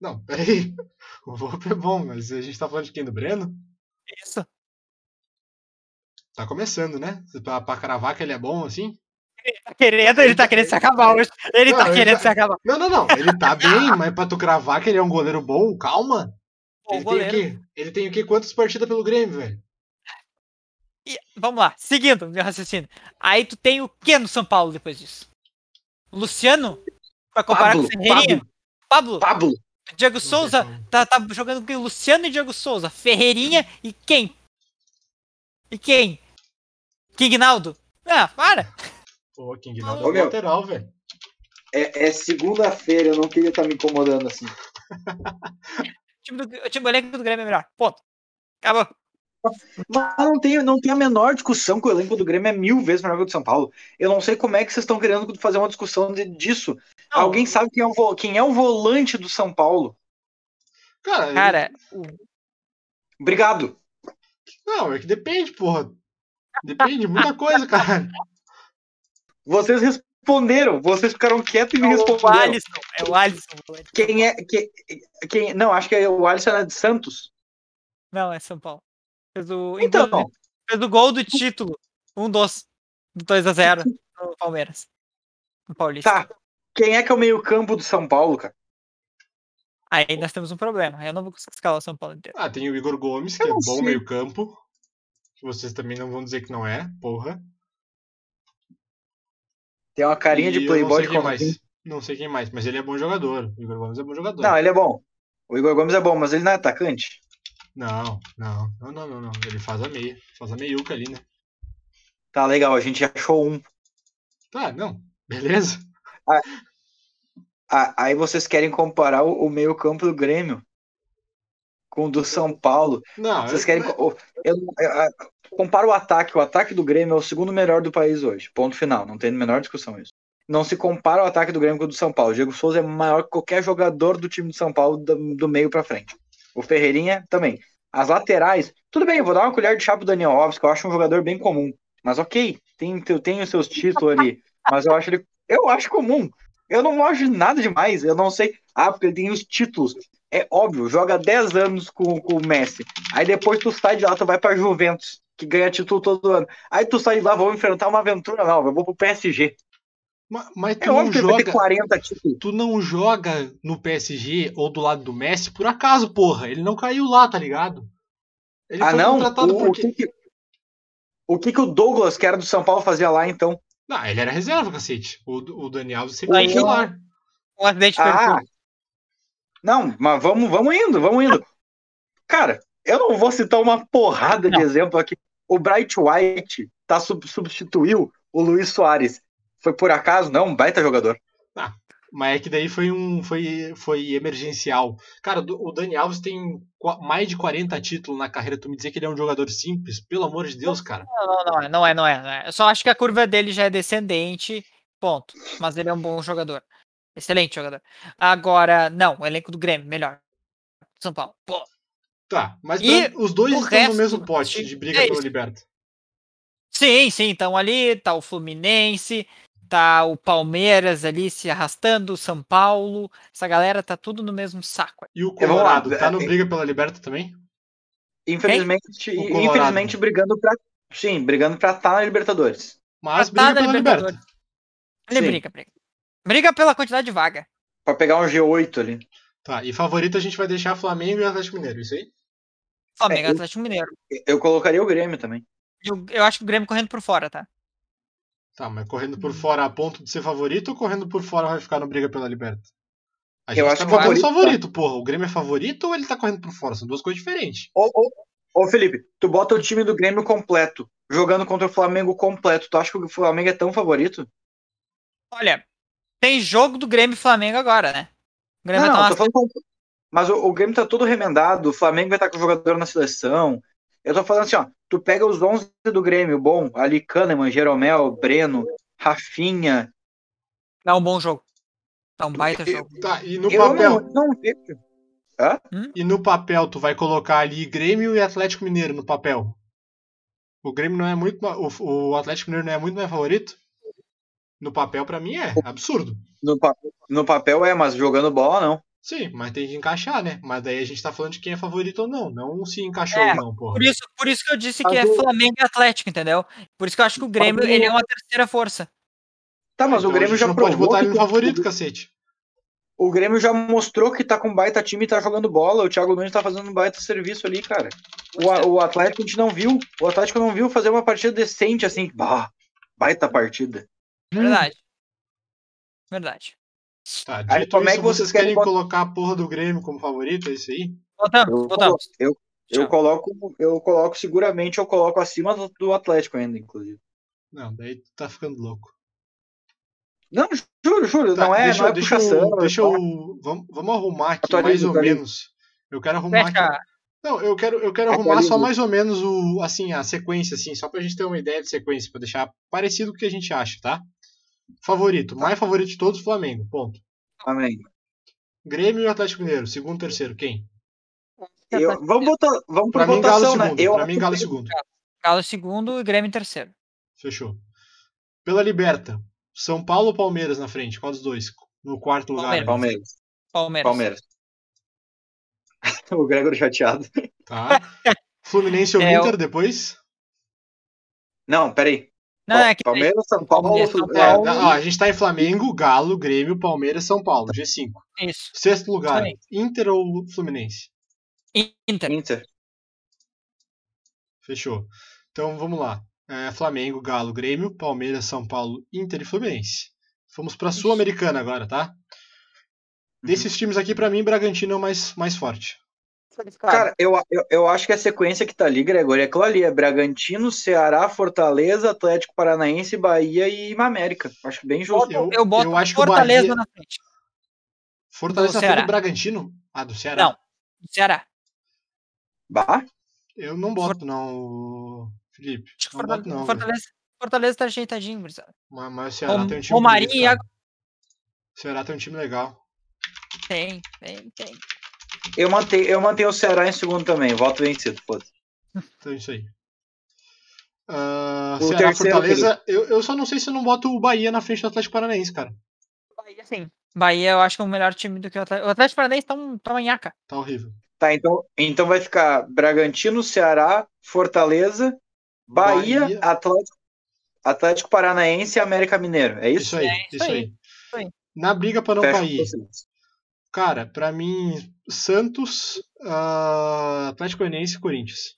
Não, peraí. O Volpe é bom, mas a gente tá falando de quem? Do Breno? Isso. Tá começando, né? Pra, pra cravar que ele é bom assim? Tá querendo, ele tá querendo se acabar hoje. Ele Não, tá ele querendo tá- se acabar. Não, não, não. Ele tá bem, mas pra tu cravar que ele é um goleiro bom, calma. Ele o tem o goleiro. quê? Ele tem o quê? Quantas partidas pelo Grêmio, velho? E- vamos lá, seguindo meu raciocínio. Aí tu tem o que no São Paulo depois disso? Luciano? Pra comparar Pablo, com o Ferreirinha? Pablo. Pablo. Diego Não tem Souza tá, tá jogando com o Luciano e Diego Souza. Ferreirinha e quem? E quem? Kingnaldo? Ah, para. Pô, King Naldo é lateral, velho. É, é segunda-feira, eu não queria estar me incomodando assim. O time do, o time do elenco do Grêmio é melhor. Ponto. Acabou. Mas não tem, não tem a menor discussão que o elenco do Grêmio é mil vezes melhor que o do São Paulo. Eu não sei como é que vocês estão querendo fazer uma discussão de- disso. Não, Alguém sabe quem é, o, quem é o volante do São Paulo? Cara, Cara, o- Obrigado. não, é que depende, porra. Depende de muita coisa, cara. Vocês responderam. Vocês ficaram quietos e me é o responderam. Alisson. É o Alisson. Quem é. Quem, quem, não, acho que é o Alisson é de Santos. Não, é São Paulo. Fez o, Então, inclusive, fez o gol do título. Um dos. Do 2x0 no Palmeiras. No Paulista. tá. Quem é que é o meio-campo do São Paulo, cara? Aí nós temos um problema. Eu não vou conseguir escalar o São Paulo inteiro. Ah, tem o Igor Gomes, que é bom sei. meio campo. Que vocês também não vão dizer que não é, porra. Tem uma carinha E de playboy de mais. Não sei quem mais, mas ele é bom jogador. O Igor Gomes é bom jogador. Não, ele é bom. O Igor Gomes é bom, mas ele não é atacante. Não, não, não, não, não. Ele faz a meia. Faz a meiuca ali, né? Tá legal, a gente achou um. Tá, não. Beleza. Ah, aí vocês querem comparar o, o meio-campo do Grêmio com o do São Paulo. Não, Vocês eu- querem. eu, eu, compara o ataque. O ataque do Grêmio é o segundo melhor do país hoje. Ponto final. Não tem a menor discussão isso. Não se compara o ataque do Grêmio com o do São Paulo. O Diego Souza é maior que qualquer jogador do time do São Paulo do, do meio pra frente. O Ferreirinha também. As laterais, tudo bem, eu vou dar uma colher de chá pro Daniel Alves, que eu acho um jogador bem comum. Mas ok, tem, tem os seus títulos ali. Mas eu acho ele. Eu acho comum. Eu não acho nada demais. Eu não sei. Ah, porque ele tem os títulos. É óbvio, joga 10 anos com, com o Messi. Aí depois tu sai de lá, tu vai pra Juventus, que ganha título todo ano. Aí tu sai de lá, vou enfrentar uma aventura nova, eu vou pro PSG. Ma- Mas tu É não óbvio que ele vai ter joga. 40 títulos. Tu não joga no PSG ou do lado do Messi por acaso, porra. Ele não caiu lá, tá ligado? Ele Ah, foi não? contratado O, o, que que, o que que o Douglas, que era do São Paulo, fazia lá então? Não, ele era reserva, cacete. O, o Daniel sempre foi titular. Um acidente de Ah, não, mas vamos, vamos indo, vamos indo. Cara, eu não vou citar uma porrada de Não. exemplo aqui. O Bright White tá sub- substituiu o Luiz Soares. Foi por acaso? Não, um baita jogador. Mas é que daí foi um. Foi, foi emergencial. Cara, o Dani Alves tem mais de 40 títulos na carreira. Tu me dizer que ele é um jogador simples, pelo amor de Deus, cara. Não, não, não é, não é, não é, não é. Eu só acho que a curva dele já é descendente, ponto. Mas ele é um bom jogador. Excelente jogador. Agora, não, o elenco do Grêmio, melhor. São Paulo. Pô, Tá, mas E pra- os dois estão resto no mesmo pote de briga é pela isso. liberta. Sim, sim, então ali tá o Fluminense, tá o Palmeiras ali se arrastando, o São Paulo, essa galera tá tudo no mesmo saco. E o É, lá, Colorado, tá no é- briga pela liberta também? Infelizmente, infelizmente brigando pra. Sim, brigando pra estar na Libertadores. Mas Tá briga na pela Libertadores. liberta. Ele Sim. briga, briga. Briga pela quantidade de vaga. Pra pegar um G8 ali. Tá, e favorito a gente vai deixar Flamengo e Atlético Mineiro, isso aí? Flamengo, É, eu- Atlético Mineiro. Eu colocaria o Grêmio também. Eu, eu acho que o Grêmio correndo por fora, tá? Tá, mas correndo por Uhum. fora a ponto de ser favorito ou correndo por fora vai ficar no briga pela liberta? A gente Eu tá acho que colocando favorito, favorito, porra. O Grêmio é favorito ou ele tá correndo por fora? São duas coisas diferentes. Ô, ô, ô, Felipe, tu bota o time do Grêmio completo, jogando contra o Flamengo completo. Tu acha que o Flamengo é tão favorito? Olha, tem jogo do Grêmio e Flamengo agora, né? O Grêmio Não, vai não, tá tô falando. Mas o, o Grêmio tá todo remendado, o Flamengo vai estar com o jogador na seleção. Eu tô falando assim, ó, tu pega os 11 do Grêmio, bom, ali Kahneman, Jeromel, Breno, Rafinha. Dá um bom jogo. Dá um baita jogo. Tá, e no eu papel, não, não vejo. e no papel tu vai colocar ali Grêmio e Atlético Mineiro no papel. O Grêmio não é muito, o, o Atlético Mineiro não é muito mais favorito? No papel pra mim é absurdo. No, pa- no papel é, mas jogando bola não. Sim, mas tem que encaixar, né? Mas daí a gente tá falando de quem é favorito ou não, não se encaixou É, ou não, porra. Por isso, por isso que eu disse Mas que é Flamengo e Atlético, entendeu? Por isso que eu acho que o Grêmio ele é uma terceira força. Tá, mas Então o a Grêmio gente já não provou pode botar ele no tem- favorito, cacete. O Grêmio já mostrou que tá com baita time e tá jogando bola. O Thiago Nunes tá fazendo um baita serviço ali, cara. O, o Atlético a gente não viu. O Atlético não viu fazer uma partida decente assim. Bah, baita partida. Verdade. Verdade. Tá, Aí como é isso, que vocês vocês querem colocar a porra do Grêmio como favorito, é isso aí? Voltamos, Eu, voltamos. eu, eu coloco, eu coloco seguramente, eu coloco acima do, do Atlético ainda, inclusive. Não, daí tu tá ficando louco. Não, juro, juro, Tá, não é, deixa, não é deixa puxação. eu, deixa é eu vamos, vamos arrumar aqui Atualiza, mais ou atualiza. menos. Eu quero arrumar aqui. Fecha. Não, eu quero, eu quero arrumar só mais ou menos o, assim, a sequência, assim, só pra gente ter uma ideia de sequência, pra deixar parecido com o que a gente acha, tá? Favorito, mais favorito de todos, Flamengo, ponto. Amém. Grêmio e Atlético Mineiro, segundo, terceiro, quem? Eu, vamos botar, vamos Pra mim, Galo votação, né? segundo. Eu Pra mim, Galo segundo. Galo segundo e Grêmio terceiro. Fechou. Pela Liberta, São Paulo ou Palmeiras na frente? Qual dos dois? No quarto lugar. Palmeiras. Palmeiras. Palmeiras. Palmeiras. o Gregor chateado. Tá. Fluminense ou É, Inter depois? Não, peraí. Não, é que Palmeiras, São Paulo, Palmeiras, São é, É, Paulo. ó, a gente tá em Flamengo, Galo, Grêmio, Palmeiras, São Paulo, G5. isso. Sexto lugar, Inter ou Fluminense? Inter. Inter. Fechou. Então vamos lá. É, Flamengo, Galo, Grêmio, Palmeiras, São Paulo, Inter e Fluminense. Fomos pra Sul-Americana agora, tá? Desses times aqui, pra mim, Bragantino é o mais, mais forte. Cara, eu, eu, eu acho que a sequência que tá ali, Gregório, é aquilo ali: é Bragantino, Ceará, Fortaleza, Atlético Paranaense, Bahia e América. Acho bem justo. Eu- eu boto eu acho o Fortaleza Bahia- na frente. Fortaleza Do frente Ceará. do Bragantino? Ah, do Ceará? Não, Ceará. Bah? Eu não boto, não, Felipe. Acho que Não boto, Fortaleza, não. Fortaleza, Fortaleza tá ajeitadinho, gurizada. Mas, mas o Ceará tem um time e cara. Iago- O Ceará tem um time legal. Tem, tem, tem. Eu mantenho, eu mantenho o Ceará em segundo também. Voto vencido, foda Então é isso aí. Ah, O Ceará, terceiro, Fortaleza. Eu, eu só não sei se eu não boto o Bahia na frente do Atlético Paranaense, cara. Bahia, sim. Bahia eu acho que é um melhor time do que o Atlético. O Atlético Paranaense tá um, tá uma nhaca. Tá horrível. Tá, então, então vai ficar Bragantino, Ceará, Fortaleza, Bahia, Bahia. Atlético, Atlético Paranaense e América Mineiro. É isso? Isso aí, É isso isso aí. aí. Na briga pra não Fecha cair. Cara, pra mim, Santos, ah, Atlético Goianiense e Corinthians.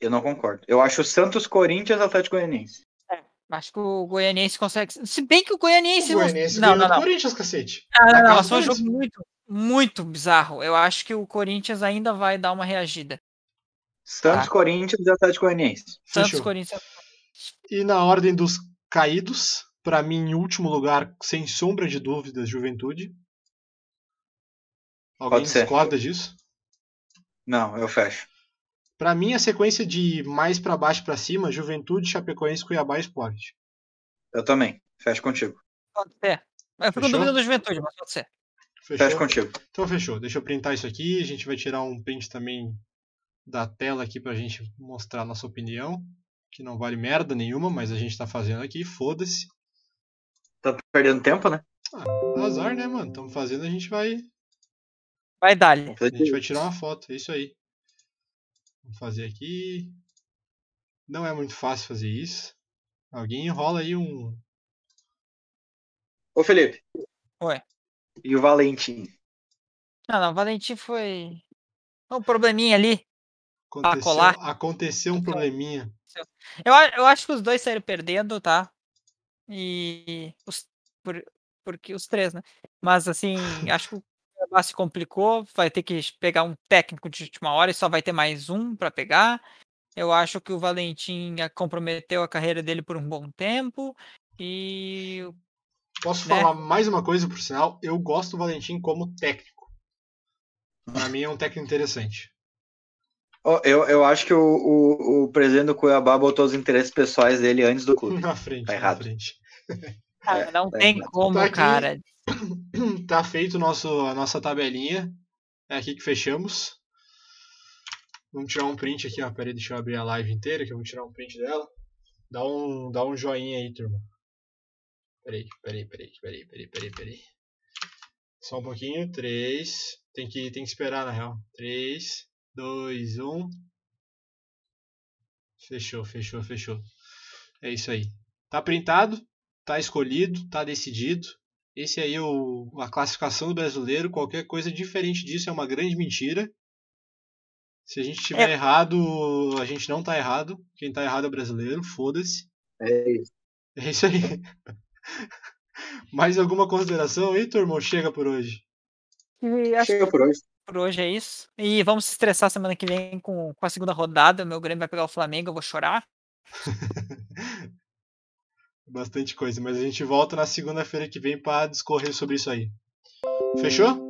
Eu não concordo. Eu acho Santos, Corinthians, Atlético Goianiense. Acho que o Goianiense consegue. Se bem que o Goianiense. O Goianiense não, não, não. Corinthians, cacete. Ah, não, não, do foi um jogo muito, muito bizarro. Eu acho que o Corinthians ainda vai dar uma reagida. Santos, Ah. Corinthians e Atlético Goianiense. Santos, Fechou. Corinthians. E na ordem dos caídos, pra mim, em último lugar, sem sombra de dúvidas, Juventude. Alguém Pode ser. discorda disso? Não, eu fecho. Pra mim, a sequência de mais pra baixo pra cima, Juventude, Chapecoense, Cuiabá e Sport. Eu também. Fecho contigo. Pode ser. Eu fico dúvida do Juventude, mas pode ser. Fecho Fechou? contigo. Então fechou. Deixa eu printar isso aqui. A gente vai tirar um print também da tela aqui pra gente mostrar a nossa opinião. Que não vale merda nenhuma, mas a gente tá fazendo aqui. Foda-se. Tá perdendo tempo, né? Azar, né, mano? Estamos fazendo, a gente vai. Vai. Vamos fazer A gente vai tirar uma foto. É isso aí. Vamos fazer aqui. Não é muito fácil fazer isso. Alguém enrola aí um. Ô, Felipe. Oi. E o Valentim? Não, não, o Valentim foi. Um probleminha ali. Aconteceu, colar. aconteceu um probleminha. Eu, eu acho que os dois saíram perdendo, tá? E. Os, por, porque os três, né? Mas assim, acho que Cuiabá se complicou. Vai ter que pegar um técnico de última hora e só vai ter mais um pra pegar. Eu acho que o Valentim comprometeu a carreira dele por um bom tempo. E. Posso Né? falar mais uma coisa, por sinal? Eu gosto do Valentim como técnico. Pra mim é um técnico interessante. Ó, eu, eu acho que o, o, o presidente do Cuiabá botou os interesses pessoais dele antes do clube. Na frente, Tá na errado. frente. Cara, não tá tem como, Tá aqui. cara. Tá feito nosso, a nossa tabelinha. É aqui que fechamos. Vamos tirar um print aqui, ó. Pera aí, deixa eu abrir a live inteira, que eu vou tirar um print dela. Dá um, dá um joinha aí, turma. Peraí, peraí, peraí, peraí, peraí, peraí, peraí. Só um pouquinho. 3. Tem que, tem que esperar, na real. 3, 2, 1. Fechou, fechou, fechou. É isso aí. Tá printado, tá escolhido, tá decidido. Esse aí é o, a classificação do brasileiro. Qualquer coisa diferente disso é uma grande mentira. Se a gente tiver É. errado, a gente não tá errado. Quem tá errado é o brasileiro, foda-se. É isso. É isso aí. Mais alguma consideração aí, turma? Chega por hoje. E Chega por hoje. por hoje é isso. E vamos se estressar semana que vem com, com a segunda rodada. Meu Grêmio vai pegar o Flamengo, eu vou chorar. Bastante coisa, mas a gente volta na segunda-feira que vem para discorrer sobre isso aí. Fechou?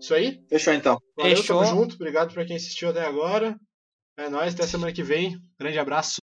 Isso aí? Fechou então. Valeu, Fechou. tamo junto. Obrigado pra quem assistiu até agora. É nóis, até semana que vem. Grande abraço.